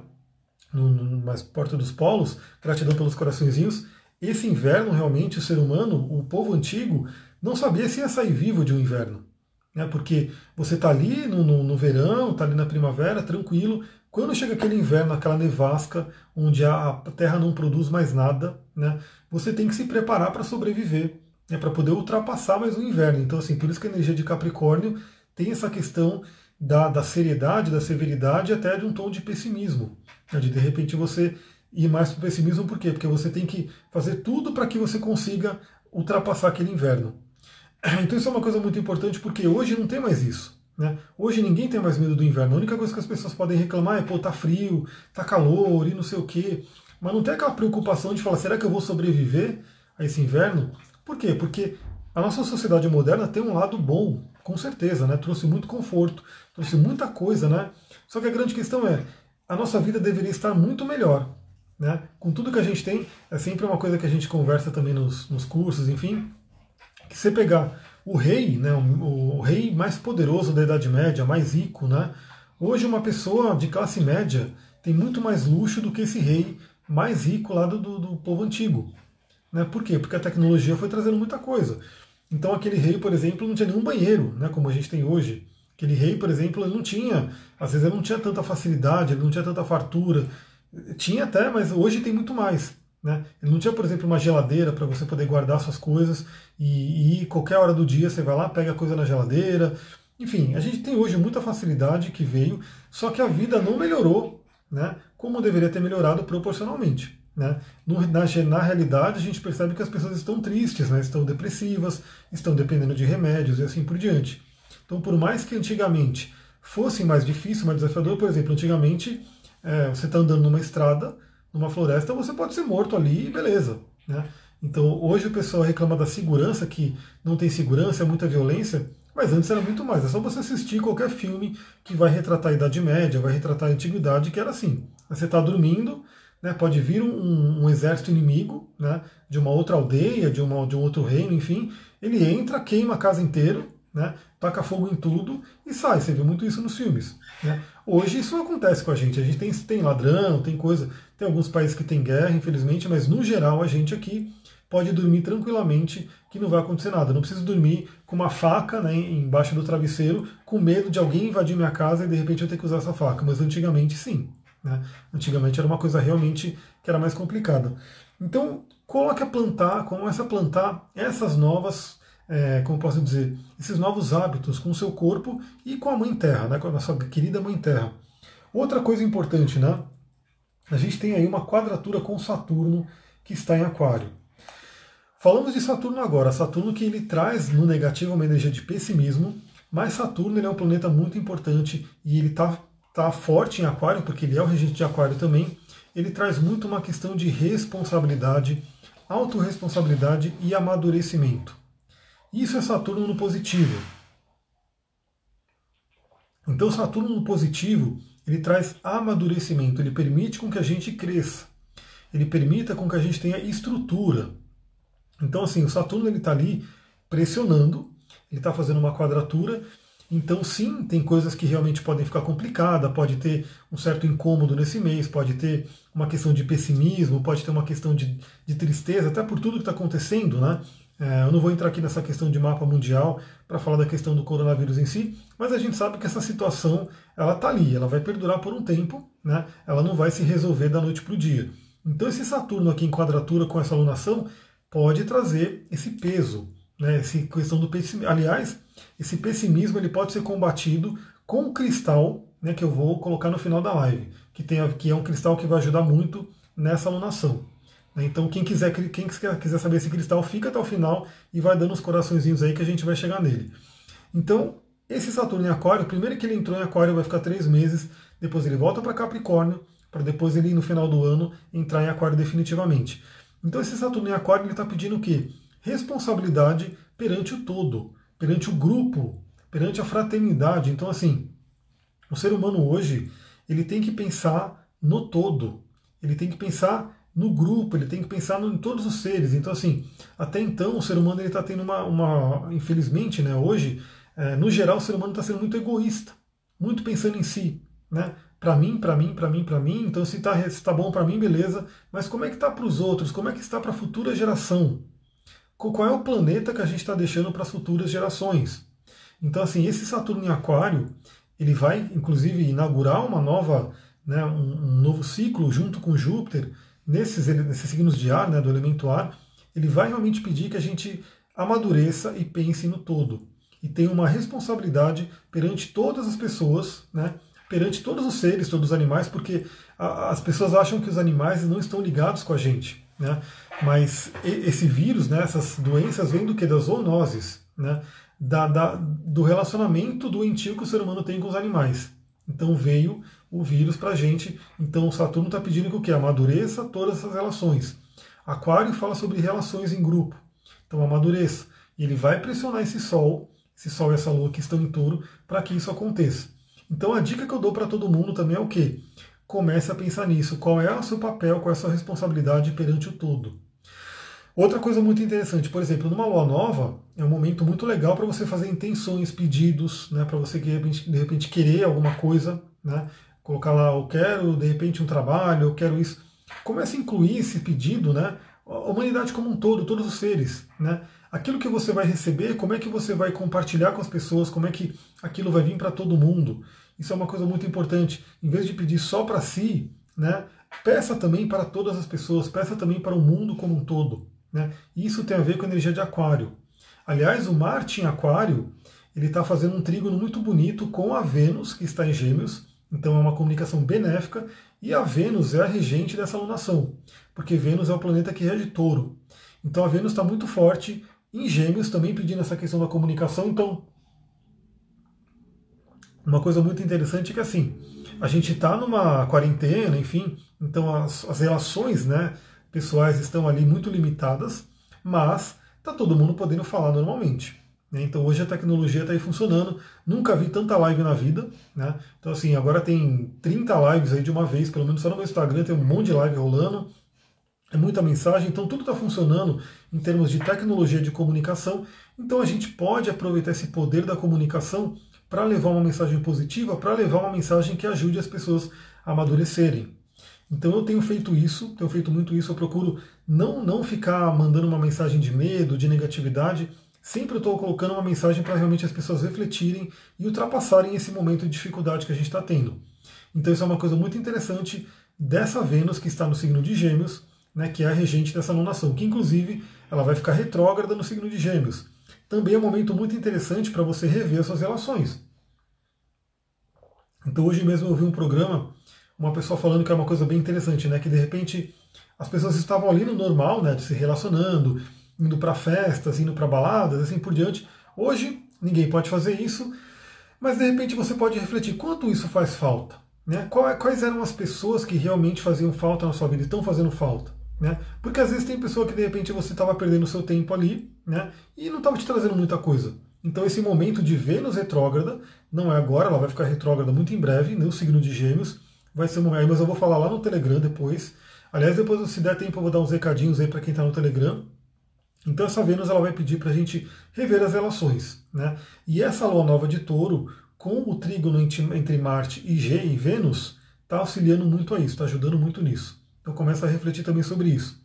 No, no, mais perto dos polos, gratidão pelos coraçõezinhos. Esse inverno, realmente, o ser humano, o povo antigo, não sabia se ia sair vivo de um inverno. Né? Porque você está ali no, no, no verão, está ali na primavera, tranquilo, quando chega aquele inverno, aquela nevasca, onde a Terra não produz mais nada, né, você tem que se preparar para sobreviver, né, para poder ultrapassar mais o inverno. Então, assim, por isso que a energia de Capricórnio tem essa questão da, da seriedade, da severidade, até de um tom de pessimismo. Né, de de repente você ir mais para o pessimismo, por quê? Porque você tem que fazer tudo para que você consiga ultrapassar aquele inverno. Então isso é uma coisa muito importante, porque hoje não tem mais isso. Né? Hoje ninguém tem mais medo do inverno. A única coisa que as pessoas podem reclamar é, pô, tá frio, tá calor e não sei o quê. Mas não tem aquela preocupação de falar, será que eu vou sobreviver a esse inverno? Por quê? Porque a nossa sociedade moderna tem um lado bom, com certeza, né? Trouxe muito conforto, trouxe muita coisa, né? Só que a grande questão é, a nossa vida deveria estar muito melhor. Né? Com tudo que a gente tem, é sempre uma coisa que a gente conversa também nos, nos cursos, enfim, que você pegar o rei, né, o, o, rei mais poderoso da Idade Média, mais rico, né, hoje uma pessoa de classe média tem muito mais luxo do que esse rei mais rico lá do, do, povo antigo. Né? Por quê? Porque a tecnologia foi trazendo muita coisa. Então aquele rei, por exemplo, não tinha nenhum banheiro, né, como a gente tem hoje. Aquele rei, por exemplo, ele não tinha, às vezes ele não tinha tanta facilidade, ele não tinha tanta fartura. Tinha até, mas hoje tem muito mais. Né? Ele não tinha, por exemplo, uma geladeira para você poder guardar suas coisas e, e qualquer hora do dia você vai lá, pega a coisa na geladeira. Enfim, a gente tem hoje muita facilidade que veio, só que a vida não melhorou né, como deveria ter melhorado proporcionalmente. Né? No, na, na, realidade, a gente percebe que as pessoas estão tristes, né? estão depressivas, estão dependendo de remédios e assim por diante. Então, por mais que antigamente fosse mais difícil, mais desafiador, por exemplo, antigamente é, você está andando numa estrada, numa floresta, você pode ser morto ali e beleza. Né? Então hoje o pessoal reclama da segurança, que não tem segurança, é muita violência, mas antes era muito mais. É só você assistir qualquer filme que vai retratar a Idade Média, vai retratar a Antiguidade, que era assim. Você está dormindo, né, pode vir um, um, exército inimigo né, de uma outra aldeia, de, uma, de um outro reino, enfim, ele entra, queima a casa inteira, né, taca fogo em tudo e sai. Você viu muito isso nos filmes. Né? Hoje isso acontece com a gente. A gente tem, tem ladrão, tem coisa. Tem alguns países que tem guerra, infelizmente, mas no geral a gente aqui pode dormir tranquilamente que não vai acontecer nada. Não preciso dormir com uma faca né, embaixo do travesseiro, com medo de alguém invadir minha casa e de repente eu ter que usar essa faca. Mas antigamente sim. Né? Antigamente era uma coisa realmente que era mais complicada. Então, coloque a plantar, comece a plantar essas novas, é, como posso dizer, esses novos hábitos com o seu corpo e com a Mãe Terra, né, com a nossa querida Mãe Terra. Outra coisa importante, né? a gente tem aí uma quadratura com Saturno que está em Aquário. Falamos de Saturno agora. Saturno que ele traz no negativo uma energia de pessimismo, mas Saturno ele é um planeta muito importante e ele está tá forte em Aquário, porque ele é o regente de Aquário também. Ele traz muito uma questão de responsabilidade, autorresponsabilidade e amadurecimento. Isso é Saturno no positivo. Então, Saturno no positivo ele traz amadurecimento, ele permite com que a gente cresça, ele permita com que a gente tenha estrutura. Então, assim, o Saturno ele está ali pressionando, ele está fazendo uma quadratura. Então, sim, tem coisas que realmente podem ficar complicadas, pode ter um certo incômodo nesse mês, pode ter uma questão de pessimismo, pode ter uma questão de, de tristeza, até por tudo que está acontecendo, né? É, eu não vou entrar aqui nessa questão de mapa mundial para falar da questão do coronavírus em si, mas a gente sabe que essa situação ela está ali, ela vai perdurar por um tempo, né? ela não vai se resolver da noite para o dia. Então esse Saturno aqui em quadratura com essa alunação pode trazer esse peso, né? essa questão do pessimismo. Aliás, esse pessimismo ele pode ser combatido com o cristal né, que eu vou colocar no final da live, que, tem, que é um cristal que vai ajudar muito nessa alunação. Né? Então, quem quiser, quem quiser saber esse cristal, fica até o final e vai dando os coraçõezinhos aí que a gente vai chegar nele. Então, esse Saturno em Aquário, primeiro que ele entrou em Aquário, vai ficar três meses, depois ele volta para Capricórnio, para depois ele, no final do ano, entrar em Aquário definitivamente. Então, esse Saturno em Aquário, ele está pedindo o quê? Responsabilidade perante o todo, perante o grupo, perante a fraternidade. Então, assim, o ser humano hoje, ele tem que pensar no todo, ele tem que pensar no grupo, ele tem que pensar em todos os seres. Então, assim, até então o ser humano está tendo uma, uma, infelizmente, né, hoje, é, no geral, o ser humano está sendo muito egoísta, muito pensando em si, né? Para mim, para mim, para mim, para mim. Então, se está tá bom para mim, beleza. Mas como é que está para os outros? Como é que está para a futura geração? Qual é o planeta que a gente está deixando para as futuras gerações? Então, assim, esse Saturno em Aquário, ele vai, inclusive, inaugurar uma nova, né, um, um novo ciclo junto com Júpiter nesses, nesses signos de ar, né, do elemento ar. Ele vai realmente pedir que a gente amadureça e pense no todo e tenha uma responsabilidade perante todas as pessoas, né, perante todos os seres, todos os animais, porque a, as pessoas acham que os animais não estão ligados com a gente. Né? Mas esse vírus, né, essas doenças vêm do que? Das zoonoses, né? Da, da, do relacionamento doentio que o ser humano tem com os animais. Então veio o vírus para a gente. Então Saturno está pedindo que o que? Amadureça todas essas relações. Aquário fala sobre relações em grupo. Então amadureça. E ele vai pressionar esse Sol, esse Sol e essa Lua que estão em touro, para que isso aconteça. Então a dica que eu dou para todo mundo também é o quê? comece a pensar nisso. Qual é o seu papel, qual é a sua responsabilidade perante o todo. Outra coisa muito interessante, por exemplo, numa lua nova, é um momento muito legal para você fazer intenções, pedidos, né, para você de repente querer alguma coisa, né, colocar lá, eu quero de repente um trabalho, eu quero isso. Comece a incluir esse pedido, né, a humanidade como um todo, todos os seres, né, aquilo que você vai receber, como é que você vai compartilhar com as pessoas, como é que aquilo vai vir para todo mundo. Isso é uma coisa muito importante. Em vez de pedir só para si, né, peça também para todas as pessoas, peça também para o mundo como um todo. Né? Isso tem a ver com a energia de Aquário. Aliás, o Marte em Aquário ele está fazendo um trígono muito bonito com a Vênus, que está em Gêmeos. Então é uma comunicação benéfica. E a Vênus é a regente dessa alunação, porque Vênus é o planeta que rege touro. Então a Vênus está muito forte em Gêmeos, também pedindo essa questão da comunicação. Então uma coisa muito interessante é que assim, a gente está numa quarentena, enfim, então as, as, relações né, pessoais estão ali muito limitadas, mas está todo mundo podendo falar normalmente. Né? Então hoje a tecnologia está aí funcionando, nunca vi tanta live na vida. Né? Então assim, agora tem 30 lives aí de uma vez, pelo menos só no meu Instagram tem um monte de live rolando, é muita mensagem, então tudo está funcionando em termos de tecnologia de comunicação, então a gente pode aproveitar esse poder da comunicação para levar uma mensagem positiva, para levar uma mensagem que ajude as pessoas a amadurecerem. Então eu tenho feito isso, tenho feito muito isso, eu procuro não, não ficar mandando uma mensagem de medo, de negatividade, sempre eu estou colocando uma mensagem para realmente as pessoas refletirem e ultrapassarem esse momento de dificuldade que a gente está tendo. Então isso é uma coisa muito interessante dessa Vênus que está no signo de Gêmeos, né, que é a regente dessa lunação, que inclusive ela vai ficar retrógrada no signo de Gêmeos também é um momento muito interessante para você rever suas relações. Então hoje mesmo eu vi um programa, uma pessoa falando que é uma coisa bem interessante, né? Que de repente as pessoas estavam ali no normal, né? Se relacionando, indo para festas, indo para baladas, assim por diante. Hoje ninguém pode fazer isso, mas de repente você pode refletir quanto isso faz falta. Né? Quais eram as pessoas que realmente faziam falta na sua vida e estão fazendo falta? Né? Porque às vezes tem pessoa que de repente você estava perdendo seu tempo ali né? e não estava te trazendo muita coisa. Então esse momento de Vênus retrógrada, não é agora, ela vai ficar retrógrada muito em breve, no signo de Gêmeos, vai ser um momento, mas eu vou falar lá no Telegram depois. Aliás, depois se der tempo eu vou dar uns recadinhos aí para quem está no Telegram. Então essa Vênus ela vai pedir para a gente rever as relações. Né? E essa lua nova de touro, com o trígono entre Marte e G e Vênus, está auxiliando muito a isso, está ajudando muito nisso. Então começa a refletir também sobre isso.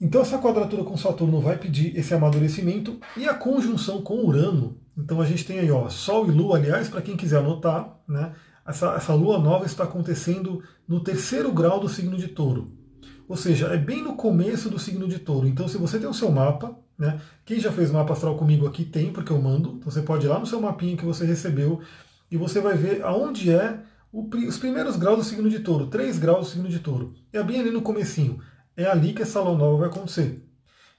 Então essa quadratura com Saturno vai pedir esse amadurecimento e a conjunção com Urano. Então a gente tem aí ó, Sol e Lua, aliás, para quem quiser anotar, né? Essa, essa Lua nova está acontecendo no terceiro grau do signo de Touro. Ou seja, é bem no começo do signo de Touro. Então se você tem o seu mapa, né? Quem já fez mapa astral comigo aqui tem, porque eu mando. Então você pode ir lá no seu mapinha que você recebeu e você vai ver aonde é os primeiros graus do signo de touro, 3 graus do signo de touro. É bem ali no comecinho. é ali que essa lua nova vai acontecer.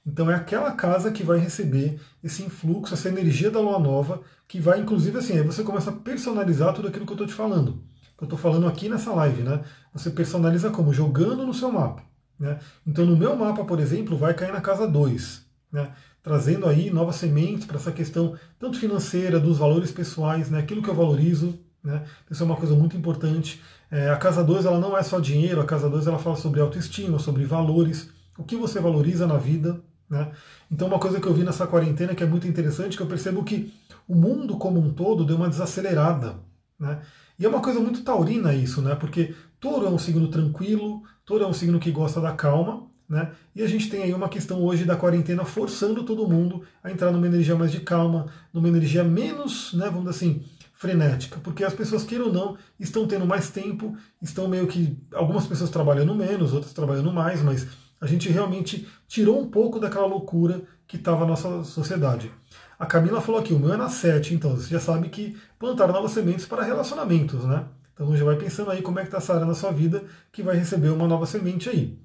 Então é aquela casa que vai receber esse influxo, essa energia da lua nova, que vai, inclusive, assim, aí você começa a personalizar tudo aquilo que eu estou te falando. Que eu estou falando aqui nessa live, né? Você personaliza como? Jogando no seu mapa. Né? Então no meu mapa, por exemplo, vai cair na casa 2. Né? Trazendo aí novas sementes para essa questão tanto financeira, dos valores pessoais, né? aquilo que eu valorizo. Né? Isso é uma coisa muito importante. É, a casa 2 ela não é só dinheiro, a casa 2 ela fala sobre autoestima, sobre valores, o que você valoriza na vida. Né? Então, uma coisa que eu vi nessa quarentena que é muito interessante, que eu percebo que o mundo como um todo deu uma desacelerada. Né? E é uma coisa muito taurina isso, né? porque touro é um signo tranquilo, touro é um signo que gosta da calma, né? E a gente tem aí uma questão hoje da quarentena forçando todo mundo a entrar numa energia mais de calma, numa energia menos, né, vamos dizer assim, frenética, porque as pessoas, queiram ou não, estão tendo mais tempo, estão meio que. Algumas pessoas trabalhando menos, outras trabalhando mais, mas a gente realmente tirou um pouco daquela loucura que estava na nossa sociedade. A Camila falou aqui, o meu é na 7, então você já sabe que plantar novas sementes para relacionamentos, né? Então já vai pensando aí como é que está essa área na sua vida que vai receber uma nova semente aí.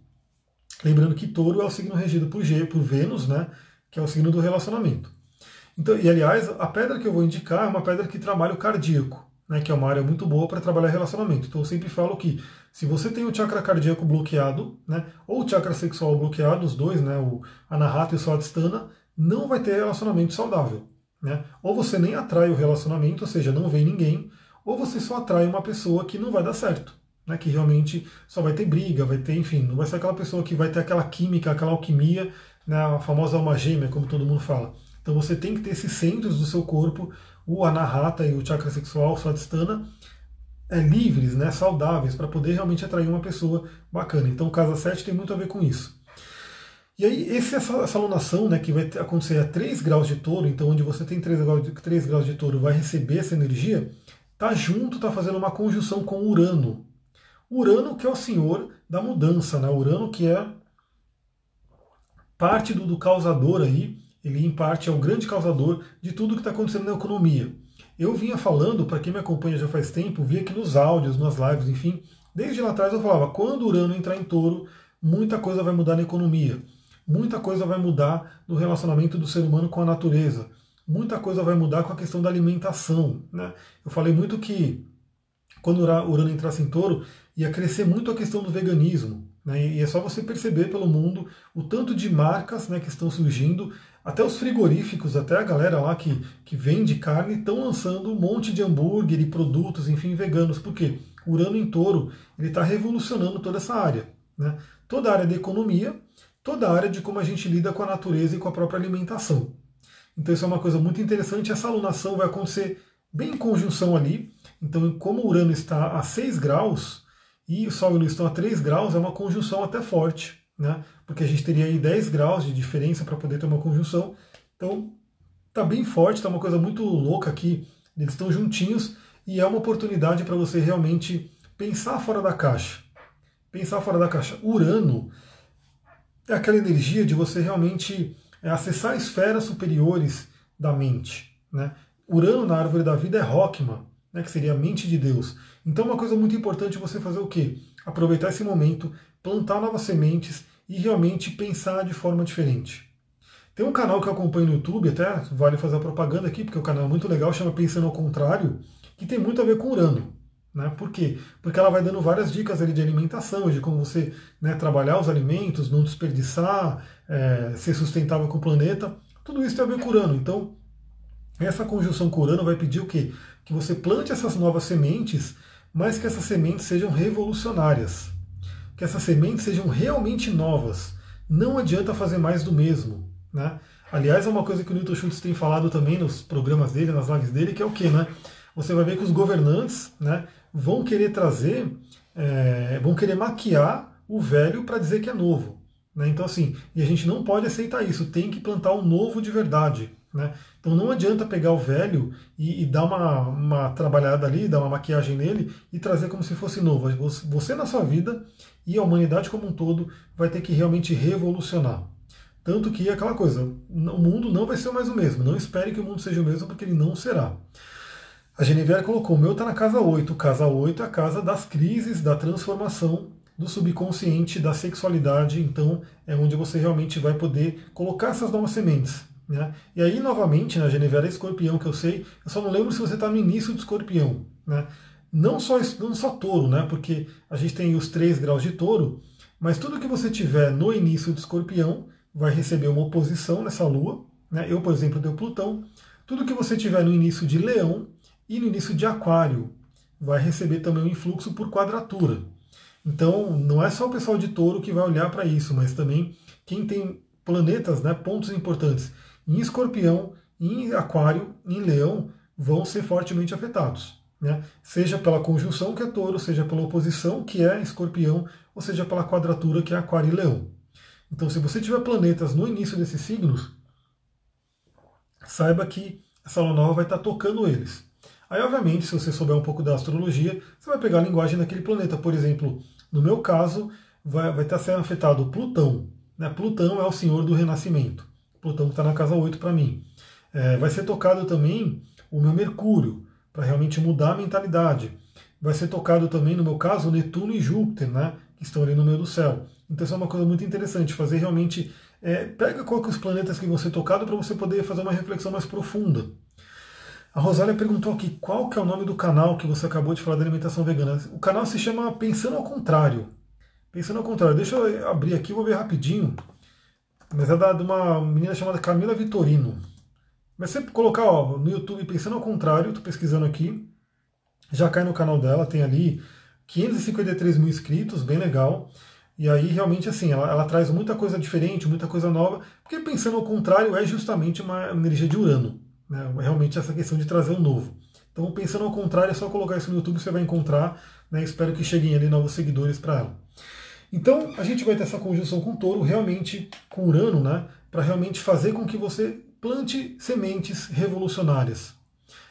Lembrando que touro é o signo regido por, G, por Vênus, né? Que é o signo do relacionamento. Então, e aliás, a pedra que eu vou indicar é uma pedra que trabalha o cardíaco, né? Que é uma área muito boa para trabalhar relacionamento. Então eu sempre falo que se você tem o chakra cardíaco bloqueado, né, ou o chakra sexual bloqueado, os dois, né, o anahata e o swadhisthana, não vai ter relacionamento saudável. Né? Ou você nem atrai o relacionamento, ou seja, não vem ninguém, ou você só atrai uma pessoa que não vai dar certo. Né, que realmente só vai ter briga, vai ter, enfim, não vai ser aquela pessoa que vai ter aquela química, aquela alquimia, né, a famosa alma gêmea, como todo mundo fala. Então você tem que ter esses centros do seu corpo, o anahata e o chakra sexual, o swadhisthana, é, livres, né, saudáveis, para poder realmente atrair uma pessoa bacana. Então, casa 7 tem muito a ver com isso. E aí, esse, essa, essa alunação, né, que vai acontecer a 3 graus de touro, então onde você tem 3 graus, de, 3 graus de touro vai receber essa energia, tá junto, tá fazendo uma conjunção com Urano. Urano que é o senhor da mudança, né? Urano que é parte do, do causador aí, ele em parte é o grande causador de tudo que está acontecendo na economia. Eu vinha falando, para quem me acompanha já faz tempo, via aqui nos áudios, nas lives, enfim, desde lá atrás eu falava, quando Urano entrar em touro, muita coisa vai mudar na economia, muita coisa vai mudar no relacionamento do ser humano com a natureza, muita coisa vai mudar com a questão da alimentação. Né? Eu falei muito que quando Urano entrasse em touro, ia crescer muito a questão do veganismo. Né? E é só você perceber pelo mundo o tanto de marcas né, que estão surgindo até os frigoríficos, até a galera lá que, que vende carne, estão lançando um monte de hambúrguer e produtos, enfim, veganos. Por quê? Urano em touro, ele está revolucionando toda essa área. Né? Toda a área da economia, toda a área de como a gente lida com a natureza e com a própria alimentação. Então isso é uma coisa muito interessante. Essa alunação vai acontecer bem em conjunção ali. Então, como o Urano está a 6 graus e o Sol e Lua estão a 3 graus, é uma conjunção até forte né? porque a gente teria aí 10 graus de diferença para poder ter uma conjunção. Então, tá bem forte, tá uma coisa muito louca aqui. Eles estão juntinhos e é uma oportunidade para você realmente pensar fora da caixa. Pensar fora da caixa. Urano é aquela energia de você realmente é, acessar esferas superiores da mente. Né? Urano na árvore da vida é Rockman, né, que seria a mente de Deus. Então, uma coisa muito importante é você fazer o quê? Aproveitar esse momento, plantar novas sementes e realmente pensar de forma diferente. Tem um canal que eu acompanho no YouTube, até vale fazer a propaganda aqui, porque o canal é muito legal, chama Pensando ao Contrário, que tem muito a ver com Urano. Né? Por quê? Porque ela vai dando várias dicas ali de alimentação, de como você né, trabalhar os alimentos, não desperdiçar, é, ser sustentável com o planeta. Tudo isso tem a ver com Urano. Então, essa conjunção com Urano vai pedir o quê? Que você plante essas novas sementes, mas que essas sementes sejam revolucionárias que essas sementes sejam realmente novas. Não adianta fazer mais do mesmo. Né? Aliás, é uma coisa que o Newton Schultz tem falado também nos programas dele, nas lives dele, que é o que, né? Você vai ver que os governantes né, vão querer trazer, é, vão querer maquiar o velho para dizer que é novo. Né? Então, assim, e a gente não pode aceitar isso, tem que plantar um novo de verdade. Né? Então não adianta pegar o velho e, e, dar uma, uma trabalhada ali, dar uma maquiagem nele e trazer como se fosse novo. Você na sua vida e a humanidade como um todo vai ter que realmente revolucionar. Tanto que é aquela coisa, o mundo não vai ser mais o mesmo. Não espere que o mundo seja o mesmo, porque ele não será. A Genevieve colocou, o meu está na casa 8. Casa 8 é a casa das crises, da transformação. do subconsciente, da sexualidade, então é onde você realmente vai poder colocar essas novas sementes. Né? E aí, novamente, na Genevera Escorpião, que eu sei, eu só não lembro se você está no início do escorpião. Né? Não, só, não só touro, né? porque a gente tem os três graus de touro, mas tudo que você tiver no início do escorpião vai receber uma oposição nessa lua. Né? Eu, por exemplo, deu Plutão. Tudo que você tiver no início de leão e no início de aquário vai receber também um influxo por quadratura. Então, não é só o pessoal de touro que vai olhar para isso, mas também quem tem planetas, né, pontos importantes em escorpião, em aquário, em leão, vão ser fortemente afetados. Né? Seja pela conjunção, que é touro, seja pela oposição, que é escorpião, ou seja pela quadratura, que é aquário e leão. Então, se você tiver planetas no início desses signos, saiba que essa lua nova vai estar tocando eles. Aí, obviamente, se você souber um pouco da astrologia, você vai pegar a linguagem daquele planeta. Por exemplo, no meu caso, vai, vai estar sendo afetado Plutão. Né? Plutão é o senhor do renascimento. Plutão está na casa 8 para mim. É, vai ser tocado também o meu Mercúrio, para realmente mudar a mentalidade. Vai ser tocado também, no meu caso, Netuno e Júpiter, né? que estão ali no meio do céu. Então isso é uma coisa muito interessante, fazer realmente. É, pega qual que os planetas que vão ser tocados para você poder fazer uma reflexão mais profunda. A Rosália perguntou aqui qual que é o nome do canal que você acabou de falar da alimentação vegana. O canal se chama Pensando ao Contrário. Pensando ao Contrário. Deixa eu abrir aqui, vou ver rapidinho. Mas é da, de uma menina chamada Camila Vitorino. Mas você colocar ó, no YouTube Pensando ao Contrário, estou pesquisando aqui, já cai no canal dela, tem ali 553 mil inscritos, bem legal. E aí, realmente, assim, ela, ela, traz muita coisa diferente, muita coisa nova, porque pensando ao contrário é justamente uma energia de Urano. Né? Realmente essa questão de trazer o novo. Então, pensando ao contrário, é só colocar isso no YouTube, você vai encontrar. Né? Espero que cheguem ali novos seguidores para ela. Então, a gente vai ter essa conjunção com touro, realmente com Urano, né? para realmente fazer com que você plante sementes revolucionárias.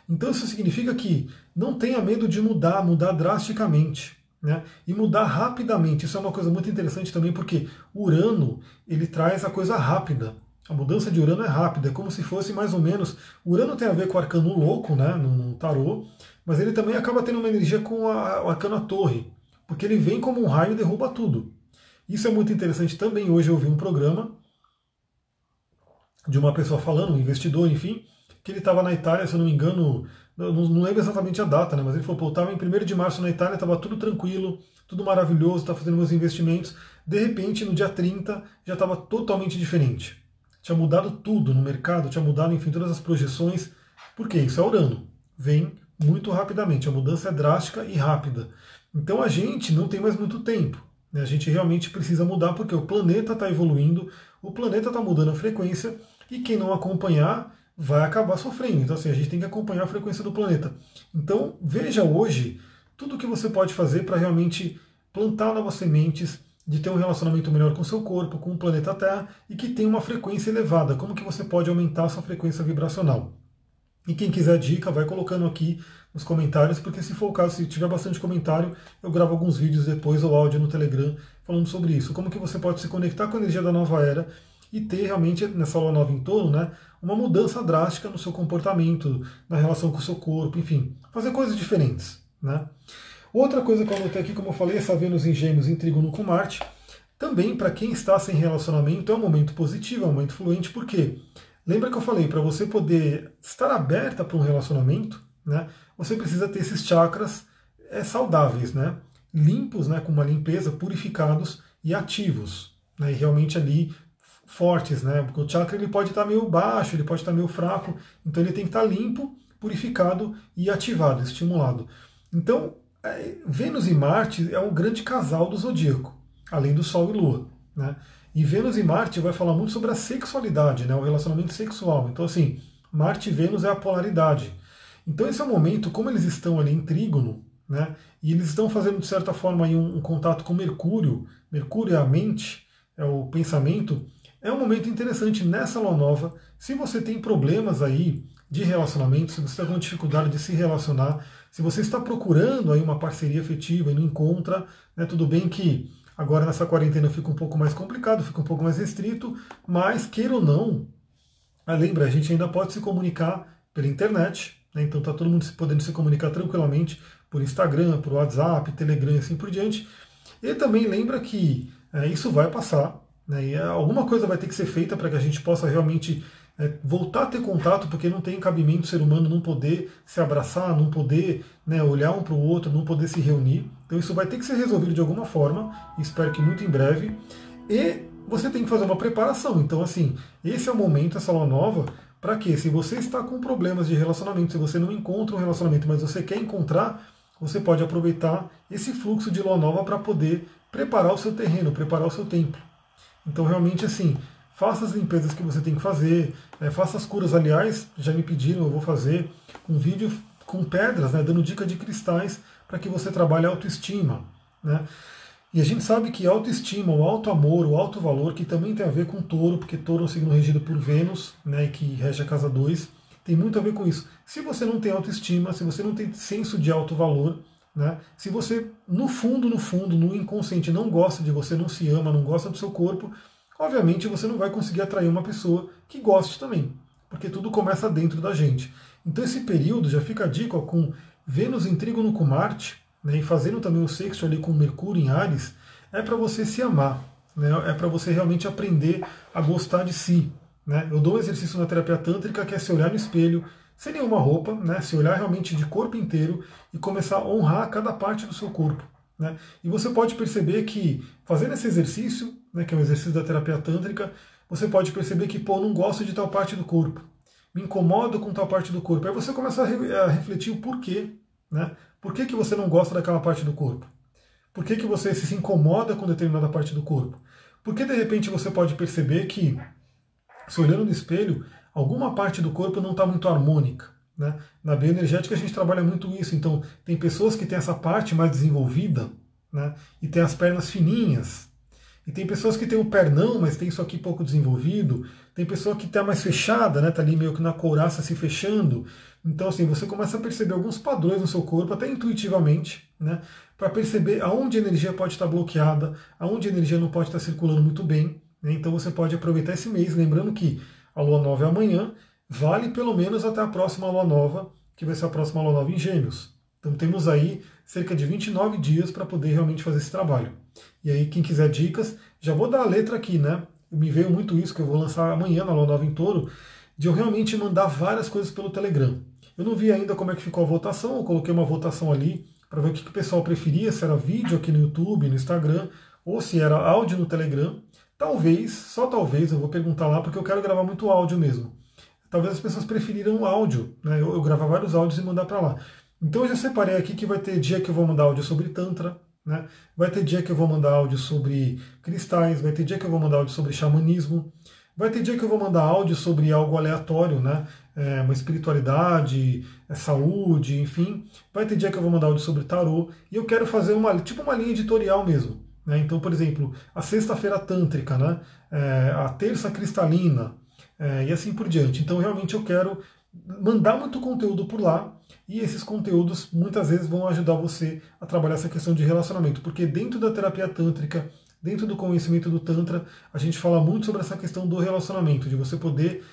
Então, isso significa que não tenha medo de mudar, mudar drasticamente. Né? E mudar rapidamente. Isso é uma coisa muito interessante também, porque Urano ele traz a coisa rápida. A mudança de Urano é rápida, é como se fosse mais ou menos. Urano tem a ver com o arcano louco, né, no, no tarô, mas ele também acaba tendo uma energia com a, o arcano a torre, porque ele vem como um raio e derruba tudo. Isso é muito interessante também. Hoje eu vi um programa de uma pessoa falando, um investidor, enfim, que ele estava na Itália, se eu não me engano, não, não lembro exatamente a data, né, mas ele falou: pô, estava em 1 de março na Itália, estava tudo tranquilo, tudo maravilhoso, estava fazendo meus investimentos. De repente, no dia 30, já estava totalmente diferente tinha mudado tudo no mercado, tinha mudado, enfim, todas as projeções. Por quê? Isso é Urano. Vem muito rapidamente, a mudança é drástica e rápida. Então a gente não tem mais muito tempo. Né? A gente realmente precisa mudar porque o planeta está evoluindo, o planeta está mudando a frequência e quem não acompanhar vai acabar sofrendo. Então assim, a gente tem que acompanhar a frequência do planeta. Então veja hoje tudo o que você pode fazer para realmente plantar novas sementes, de ter um relacionamento melhor com seu corpo, com o planeta Terra e que tem uma frequência elevada. Como que você pode aumentar a sua frequência vibracional? E quem quiser dica, vai colocando aqui nos comentários, porque se for o caso, se tiver bastante comentário, eu gravo alguns vídeos depois ou áudio no Telegram falando sobre isso. Como que você pode se conectar com a energia da nova era e ter realmente nessa lua nova em torno, né, uma mudança drástica no seu comportamento, na relação com o seu corpo, enfim, fazer coisas diferentes, né? Outra coisa que eu anotei aqui, como eu falei, essa Vênus em Gêmeos em trígono com Marte, também para quem está sem relacionamento é um momento positivo, é um momento fluente, por quê? Lembra que eu falei, para você poder estar aberta para um relacionamento, né, você precisa ter esses chakras é, saudáveis, né, limpos, né, com uma limpeza, purificados e ativos, né, e realmente ali fortes, né, porque o chakra ele pode estar meio baixo, ele pode estar meio fraco, então ele tem que estar limpo, purificado e ativado, estimulado. Então, é, Vênus e Marte é um grande casal do zodíaco, além do Sol e Lua. Né? E Vênus e Marte vai falar muito sobre a sexualidade, né? o relacionamento sexual. Então, assim, Marte e Vênus é a polaridade. Então, esse é o momento, como eles estão ali em trígono, né? e eles estão fazendo, de certa forma, um, um contato com Mercúrio, Mercúrio é a mente, é o pensamento, é um momento interessante nessa lua nova. Se você tem problemas aí de relacionamento, se você está com dificuldade de se relacionar, se você está procurando aí uma parceria afetiva e não encontra, né, tudo bem que agora nessa quarentena fica um pouco mais complicado, fica um pouco mais restrito, mas queira ou não, ah, lembra, a gente ainda pode se comunicar pela internet, né, então está todo mundo podendo se comunicar tranquilamente por Instagram, por WhatsApp, Telegram e assim por diante. E também lembra que é, isso vai passar, né, e alguma coisa vai ter que ser feita para que a gente possa realmente é, voltar a ter contato, porque não tem cabimento ser humano não poder se abraçar, não poder né, olhar um para o outro, não poder se reunir. Então isso vai ter que ser resolvido de alguma forma, espero que muito em breve. E você tem que fazer uma preparação. Então, assim, esse é o momento, essa lua nova, para que se você está com problemas de relacionamento, se você não encontra um relacionamento, mas você quer encontrar, você pode aproveitar esse fluxo de lua nova para poder preparar o seu terreno, preparar o seu templo. Então, realmente, assim, faça as limpezas que você tem que fazer, é, faça as curas. Aliás, já me pediram, eu vou fazer um vídeo com pedras, né, dando dica de cristais para que você trabalhe a autoestima. Né? E a gente sabe que autoestima, o alto amor, o alto valor, que também tem a ver com touro, porque touro é um signo regido por Vênus, né, que rege a casa 2, tem muito a ver com isso. Se você não tem autoestima, se você não tem senso de alto valor, né, se você, no fundo, no fundo, no inconsciente, não gosta de você, não se ama, não gosta do seu corpo, obviamente você não vai conseguir atrair uma pessoa que goste também, porque tudo começa dentro da gente. Então esse período já fica a dica ó, com Vênus em trígono com Marte, né, e fazendo também o sexto ali com Mercúrio em Ares, é para você se amar, né, é para você realmente aprender a gostar de si. Né. Eu dou um exercício na terapia tântrica que é se olhar no espelho, sem nenhuma roupa, né, se olhar realmente de corpo inteiro e começar a honrar cada parte do seu corpo. Né. E você pode perceber que, fazendo esse exercício, né, que é um exercício da terapia tântrica, você pode perceber que, pô, não gosto de tal parte do corpo, me incomodo com tal parte do corpo. Aí você começa a, refletir o porquê. Né? Por que, que você não gosta daquela parte do corpo? Por que, que você se incomoda com determinada parte do corpo? Porque de repente você pode perceber que, se olhando no espelho, alguma parte do corpo não está muito harmônica. Né? Na bioenergética a gente trabalha muito isso. Então, tem pessoas que têm essa parte mais desenvolvida né? e tem as pernas fininhas. E tem pessoas que têm o pernão, mas tem isso aqui pouco desenvolvido. Tem pessoa que está mais fechada, né? Está ali meio que na couraça se fechando. Então, assim, você começa a perceber alguns padrões no seu corpo, até intuitivamente, né? Para perceber aonde a energia pode estar bloqueada, aonde a energia não pode estar circulando muito bem. Né? Então, você pode aproveitar esse mês, lembrando que a lua nova é amanhã, vale pelo menos até a próxima lua nova, que vai ser a próxima lua nova em Gêmeos. Então, temos aí cerca de 29 dias para poder realmente fazer esse trabalho. E aí, quem quiser dicas, já vou dar a letra aqui, né? Me veio muito isso que eu vou lançar amanhã na lua nova em touro, de eu realmente mandar várias coisas pelo Telegram. Eu não vi ainda como é que ficou a votação, eu coloquei uma votação ali para ver o que, que o pessoal preferia, se era vídeo aqui no YouTube, no Instagram, ou se era áudio no Telegram. Talvez, só talvez, eu vou perguntar lá, porque eu quero gravar muito áudio mesmo. Talvez as pessoas preferiram áudio, né? Eu, eu gravar vários áudios e mandar para lá. Então eu já separei aqui que vai ter dia que eu vou mandar áudio sobre Tantra, né? vai ter dia que eu vou mandar áudio sobre cristais, vai ter dia que eu vou mandar áudio sobre xamanismo, vai ter dia que eu vou mandar áudio sobre algo aleatório, né? é, uma espiritualidade, é, saúde, enfim. Vai ter dia que eu vou mandar áudio sobre tarô e eu quero fazer uma tipo uma linha editorial mesmo. Né? Então, por exemplo, a sexta-feira tântrica, né? É, a terça cristalina é, e assim por diante. Então, realmente eu quero mandar muito conteúdo por lá e esses conteúdos muitas vezes vão ajudar você a trabalhar essa questão de relacionamento, porque dentro da terapia tântrica, dentro do conhecimento do Tantra, a gente fala muito sobre essa questão do relacionamento, de você poder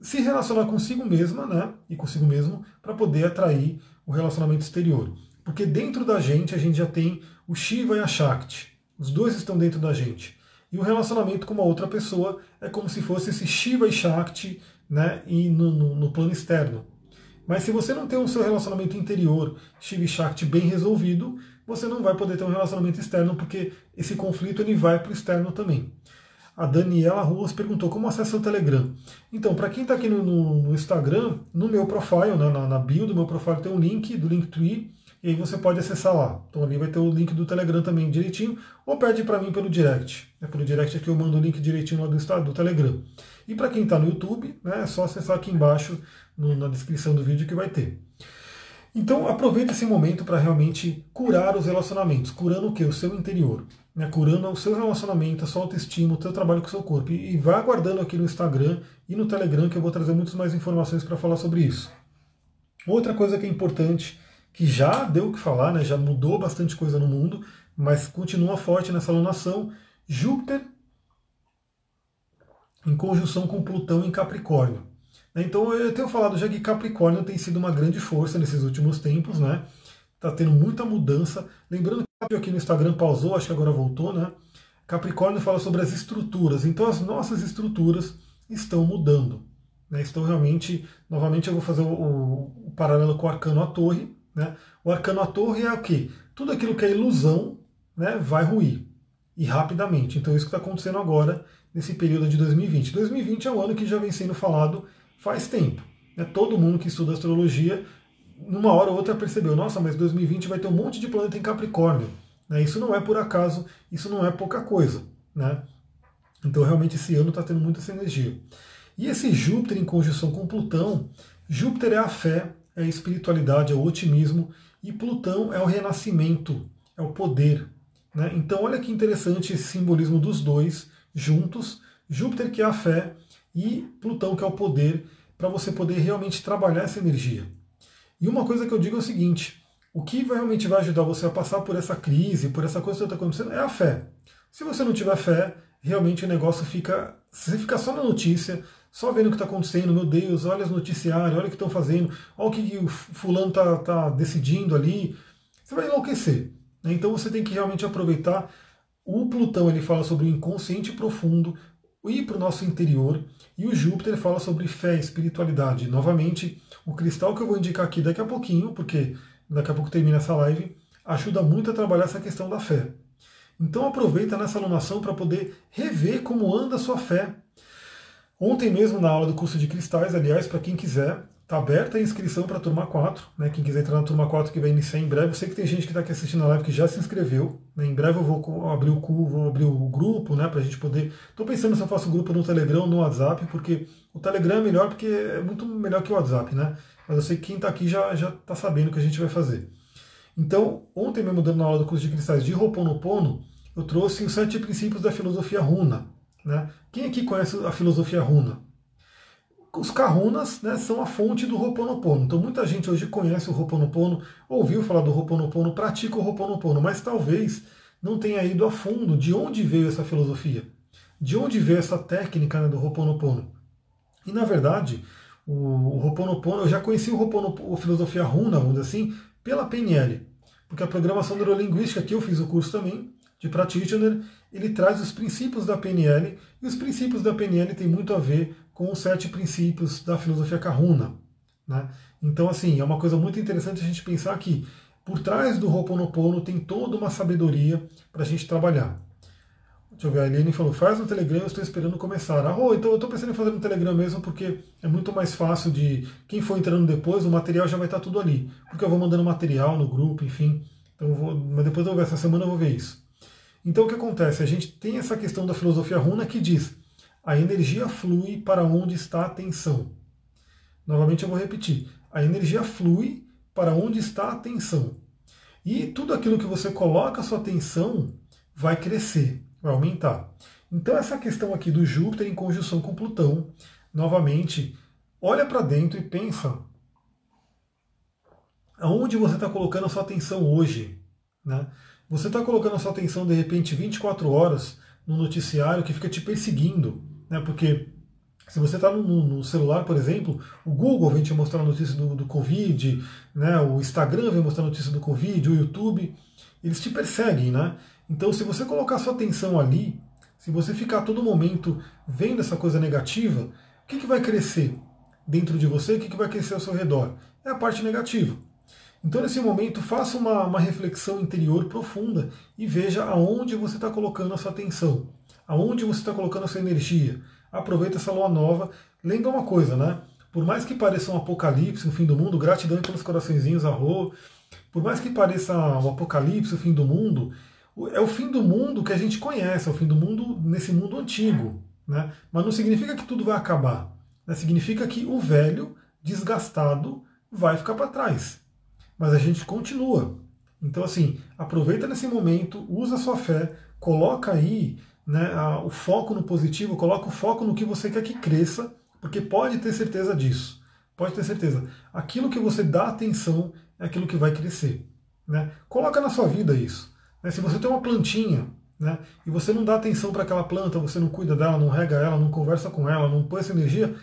se relacionar consigo mesma, né, e consigo mesmo, para poder atrair o relacionamento exterior. Porque dentro da gente a gente já tem o Shiva e a Shakti. Os dois estão dentro da gente. E o relacionamento com uma outra pessoa é como se fosse esse Shiva e Shakti né, e no, no, no plano externo. Mas se você não tem o seu relacionamento interior, Shiva Shakti, bem resolvido, você não vai poder ter um relacionamento externo, porque esse conflito ele vai para o externo também. A Daniela Ruas perguntou como acessa o Telegram. Então, para quem está aqui no, no, no, Instagram, no meu profile, né, na, na, bio do meu profile, tem um link do Linktree, e aí você pode acessar lá. Então ali vai ter o link do Telegram também direitinho, ou pede para mim pelo direct. É pelo direct aqui eu mando o link direitinho lá do, do Telegram. E para quem está no YouTube, né, é só acessar aqui embaixo no, na descrição do vídeo que vai ter. Então aproveite esse momento para realmente curar os relacionamentos, curando o que? O seu interior né, curando o seu relacionamento, a sua autoestima, o seu trabalho com o seu corpo. E, e vá aguardando aqui no Instagram e no Telegram que eu vou trazer muitas mais informações para falar sobre isso. Outra coisa que é importante, que já deu o que falar, né, já mudou bastante coisa no mundo, mas continua forte nessa alunação, Júpiter em conjunção com Plutão em Capricórnio. Então eu tenho falado já que Capricórnio tem sido uma grande força nesses últimos tempos, né? Está tendo muita mudança. Lembrando aqui no Instagram pausou, acho que agora voltou, né? Capricórnio fala sobre as estruturas. Então as nossas estruturas estão mudando. Né? Estão realmente. Novamente eu vou fazer o, o, o paralelo com o arcano à torre. Né? O arcano à torre é o quê? Tudo aquilo que é ilusão né, vai ruir. E rapidamente. Então isso que está acontecendo agora, nesse período de 2020. 2020 é um ano que já vem sendo falado faz tempo. Né? Todo mundo que estuda astrologia, numa hora ou outra percebeu, nossa, mas 2020 vai ter um monte de planeta em Capricórnio. Né? Isso não é por acaso, isso não é pouca coisa. Né? Então realmente esse ano está tendo muita essa energia. E esse Júpiter em conjunção com Plutão, Júpiter é a fé, é a espiritualidade, é o otimismo, e Plutão é o renascimento, é o poder. Né? Então olha que interessante esse simbolismo dos dois juntos, Júpiter que é a fé e Plutão que é o poder, para você poder realmente trabalhar essa energia. E uma coisa que eu digo é o seguinte: o que realmente vai ajudar você a passar por essa crise, por essa coisa que está acontecendo, é a fé. Se você não tiver fé, realmente o negócio fica. Se você ficar só na notícia, só vendo o que está acontecendo, meu Deus, olha os noticiários, olha o que estão fazendo, olha o que o fulano está tá decidindo ali, você vai enlouquecer. Né? Então você tem que realmente aproveitar. O Plutão ele fala sobre o inconsciente profundo, ir para o nosso interior, e o Júpiter fala sobre fé, espiritualidade. Novamente, o cristal que eu vou indicar aqui daqui a pouquinho, porque daqui a pouco termina essa live, ajuda muito a trabalhar essa questão da fé. Então aproveita nessa alunação para poder rever como anda a sua fé. Ontem mesmo, na aula do curso de cristais, aliás, para quem quiser, Está aberta a inscrição para a turma 4. Né? Quem quiser entrar na turma 4 que vai iniciar em breve. Eu sei que tem gente que está aqui assistindo a live que já se inscreveu. Né? Em breve eu vou abrir o cu, vou abrir o grupo, né? Para a gente poder. Estou pensando se eu faço grupo no Telegram ou no WhatsApp, porque o Telegram é melhor porque é muito melhor que o WhatsApp, né? Mas eu sei que quem está aqui já está sabendo o que a gente vai fazer. Então, ontem mesmo dando na aula do curso de cristais de Ho'oponopono, eu trouxe os sete princípios da filosofia runa. Né? Quem aqui conhece a filosofia runa? os kahunas né, são a fonte do Ho'oponopono. Então muita gente hoje conhece o Ho'oponopono, ouviu falar do Ho'oponopono, pratica o Ho'oponopono, mas talvez não tenha ido a fundo de onde veio essa filosofia, de onde veio essa técnica né, do Ho'oponopono. E na verdade, o, o eu já conheci o Ho'oponopono, a filosofia runa, vamos dizer assim, pela PNL, porque a programação neurolinguística, que eu fiz o curso também, de Practitioner, ele traz os princípios da PNL, e os princípios da PNL têm muito a ver com os sete princípios da filosofia Kahuna. Né? Então, assim, é uma coisa muito interessante a gente pensar que por trás do Ho'oponopono tem toda uma sabedoria para a gente trabalhar. Deixa eu ver, a Eliane falou, faz no Telegram, eu estou esperando começar. Ah, oh, então eu estou pensando em fazer no Telegram mesmo, porque é muito mais fácil de. Quem for entrando depois, o material já vai estar tudo ali. Porque eu vou mandando material no grupo, enfim. Então vou, mas depois eu vou ver, essa semana eu vou ver isso. Então o que acontece? A gente tem essa questão da filosofia runa que diz a energia flui para onde está a atenção. Novamente eu vou repetir. A energia flui para onde está a atenção. E tudo aquilo que você coloca a sua atenção vai crescer, vai aumentar. Então essa questão aqui do Júpiter em conjunção com Plutão, novamente, olha para dentro e pensa aonde você está colocando a sua atenção hoje. Né? Você está colocando a sua atenção de repente 24 horas no noticiário que fica te perseguindo né? Porque se você está no, no, celular, por exemplo, o Google vem te mostrar a notícia do, do Covid, né? o Instagram vem mostrar a notícia do Covid, o YouTube, eles te perseguem, né? Então, se você colocar sua atenção ali, se você ficar a todo momento vendo essa coisa negativa, o que, que vai crescer dentro de você? O que, que vai crescer ao seu redor? É a parte negativa. Então, nesse momento, faça uma, uma reflexão interior profunda e veja aonde você está colocando a sua atenção aonde você está colocando a sua energia. Aproveita essa lua nova. Lembra uma coisa, né? Por mais que pareça um apocalipse, um fim do mundo, gratidão pelos coraçõezinhos, arro. Por mais que pareça um apocalipse, o fim do mundo, é o fim do mundo que a gente conhece, é o fim do mundo nesse mundo antigo. Né? Mas não significa que tudo vai acabar. Né? Significa que o velho, desgastado, vai ficar para trás. Mas a gente continua. Então, assim, aproveita nesse momento, usa a sua fé, coloca aí né, a, o foco no positivo, coloca o foco no que você quer que cresça, porque pode ter certeza disso. Pode ter certeza. Aquilo que você dá atenção é aquilo que vai crescer. Né? Coloca na sua vida isso. Né? Se você tem uma plantinha né, e você não dá atenção para aquela planta, você não cuida dela, não rega ela, não conversa com ela, não põe essa energia,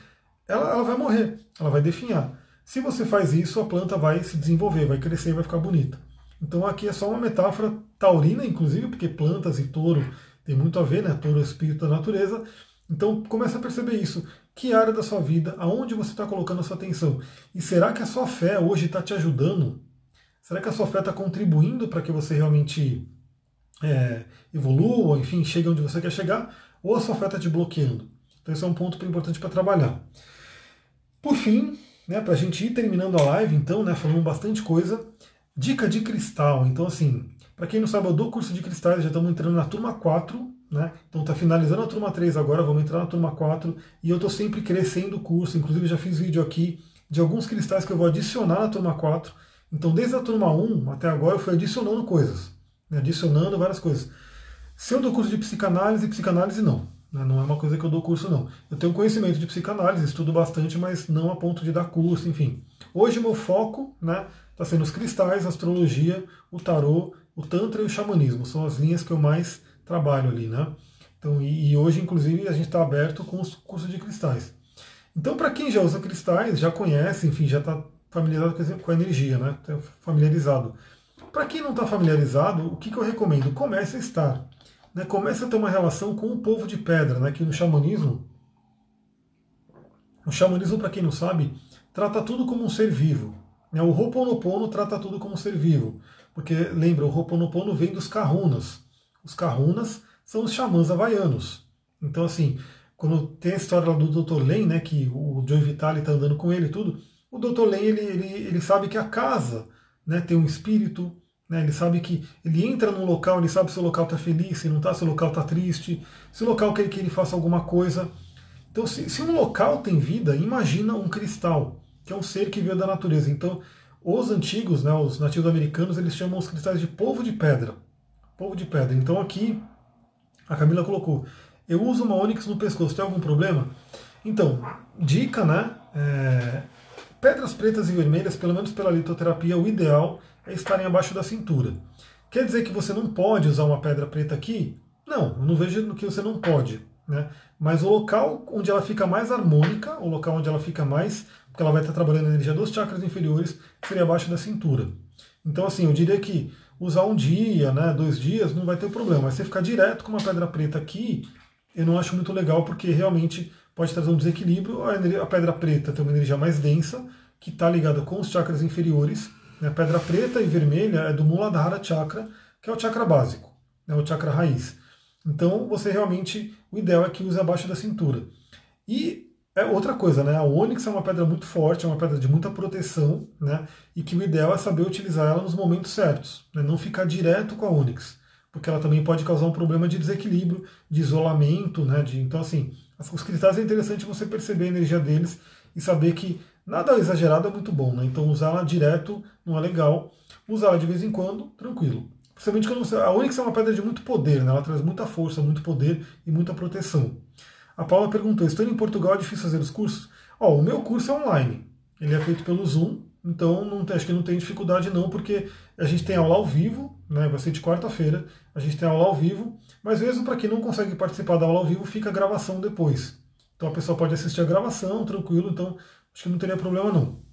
ela, ela vai morrer, ela vai definhar. Se você faz isso, a planta vai se desenvolver, vai crescer, vai ficar bonita. Então aqui é só uma metáfora taurina, inclusive, porque plantas e touro tem muito a ver, né? Touro é o espírito da natureza. Então comece a perceber isso. Que área da sua vida, aonde você está colocando a sua atenção? E será que a sua fé hoje está te ajudando? Será que a sua fé está contribuindo para que você realmente é, evolua, enfim, chegue onde você quer chegar? Ou a sua fé está te bloqueando? Então esse é um ponto importante para trabalhar. Por fim, né, para a gente ir terminando a live, então, né, falando bastante coisa, dica de cristal. Então, assim, para quem não sabe, eu dou curso de cristais, já estamos entrando na turma 4, né? Então está finalizando a turma 3 agora, vamos entrar na turma 4, e eu estou sempre crescendo o curso, inclusive já fiz vídeo aqui de alguns cristais que eu vou adicionar na turma 4. Então, desde a turma 1 até agora, eu fui adicionando coisas, né? adicionando várias coisas. Se eu dou curso de psicanálise, psicanálise não. Né? Não é uma coisa que eu dou curso, não. Eu tenho conhecimento de psicanálise, estudo bastante, mas não a ponto de dar curso, enfim. Hoje meu foco né, está sendo os cristais, a astrologia, o tarô, o tantra e o xamanismo. São as linhas que eu mais trabalho ali, né? Então, e, e hoje, inclusive, a gente está aberto com os cursos de cristais. Então, para quem já usa cristais, já conhece, enfim, já está familiarizado com a energia, né? Tá familiarizado. Para quem não está familiarizado, o que, que eu recomendo? Comece a estar né, começa a ter uma relação com o povo de pedra, né, que no xamanismo, o xamanismo, para quem não sabe, trata tudo como um ser vivo. Né, o Ho'oponopono trata tudo como um ser vivo, porque lembra, o Ho'oponopono vem dos Kahunas. Os Kahunas são os xamãs havaianos. Então, assim, quando tem a história do Dr. Len, né, que o Joe Vitale está andando com ele e tudo, o Dr. Len ele, ele, ele sabe que a casa né, tem um espírito, né? Ele sabe que ele entra num local, ele sabe se o local está feliz, se não está, se o local está triste, se o local quer que ele faça alguma coisa. Então, se, se um local tem vida, imagina um cristal, que é um ser que veio da natureza. Então, os antigos, né, os nativos americanos, eles chamam os cristais de polvo de pedra. Polvo de pedra. Então aqui, a Camila colocou, eu uso uma ônix no pescoço, tem algum problema? Então, dica, né? É, pedras pretas e vermelhas, pelo menos pela litoterapia, o ideal é estarem abaixo da cintura. Quer dizer que você não pode usar uma pedra preta aqui? Não, eu não vejo que você não pode. Né? Mas o local onde ela fica mais harmônica, o local onde ela fica mais, porque ela vai estar trabalhando a energia dos chakras inferiores, seria abaixo da cintura. Então, assim, eu diria que usar um dia, né, dois dias, não vai ter problema. Mas você ficar direto com uma pedra preta aqui, eu não acho muito legal, porque realmente pode trazer um desequilíbrio. A, pedra preta tem uma energia mais densa, que está ligada com os chakras inferiores, né? Pedra preta e vermelha é do Muladhara Chakra, que é o chakra básico, né? o chakra raiz. Então você realmente, o ideal é que use abaixo da cintura. E é outra coisa, né? A ônix é uma pedra muito forte, é uma pedra de muita proteção, né? E que o ideal é saber utilizar ela nos momentos certos, né? não ficar direto com a ônix, porque ela também pode causar um problema de desequilíbrio, de isolamento, né? De, então, assim, os cristais é interessante você perceber a energia deles e saber que Nada exagerado é muito bom, né? Então usá-la direto não é legal. Usá-la de vez em quando, tranquilo. Principalmente quando você. A Onyx é uma pedra de muito poder, né? Ela traz muita força, muito poder e muita proteção. A Paula perguntou: estando em Portugal é difícil fazer os cursos? Ó, o meu curso é online. Ele é feito pelo Zoom, então não, acho que não tem dificuldade não, porque a gente tem aula ao vivo, né? Vai ser de quarta-feira, a gente tem aula ao vivo, mas mesmo para quem não consegue participar da aula ao vivo, fica a gravação depois. Então a pessoa pode assistir a gravação, tranquilo, então Acho que não teria problema não.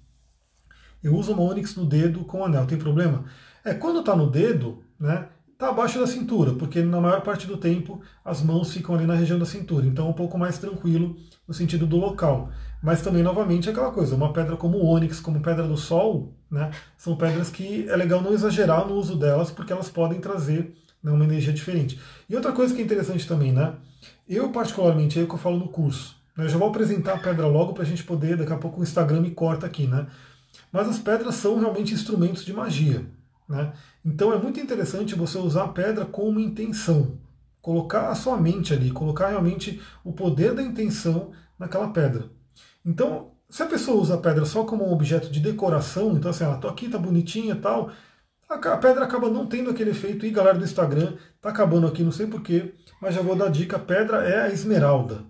Eu uso uma Onyx no dedo com anel, tem problema? É, quando está no dedo, né, está abaixo da cintura, porque na maior parte do tempo as mãos ficam ali na região da cintura, então é um pouco mais tranquilo no sentido do local. Mas também, novamente, é aquela coisa, uma pedra como o ônix, como pedra do sol, né, são pedras que é legal não exagerar no uso delas, porque elas podem trazer né, uma energia diferente. E outra coisa que é interessante também, né, eu particularmente, é o que eu falo no curso, eu já vou apresentar a pedra logo para a gente poder, daqui a pouco o Instagram me corta aqui, né? Mas as pedras são realmente instrumentos de magia, né? Então é muito interessante você usar a pedra com uma intenção, colocar a sua mente ali, colocar realmente o poder da intenção naquela pedra. Então, se a pessoa usa a pedra só como um objeto de decoração, então assim, ela tô aqui, tá bonitinha tal, a pedra acaba não tendo aquele efeito. E galera do Instagram, tá acabando aqui, não sei porquê, mas já vou dar dica: a pedra é a esmeralda.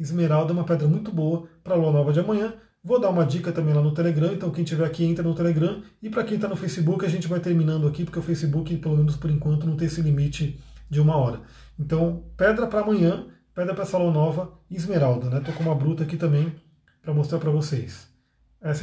Esmeralda é uma pedra muito boa para a lua nova de amanhã. Vou dar uma dica também lá no Telegram, então quem tiver aqui entra no Telegram. E para quem está no Facebook, a gente vai terminando aqui, porque o Facebook, pelo menos por enquanto, não tem esse limite de uma hora. Então, pedra para amanhã, pedra para essa lua nova, esmeralda, né? Com uma bruta aqui também para mostrar para vocês. Essa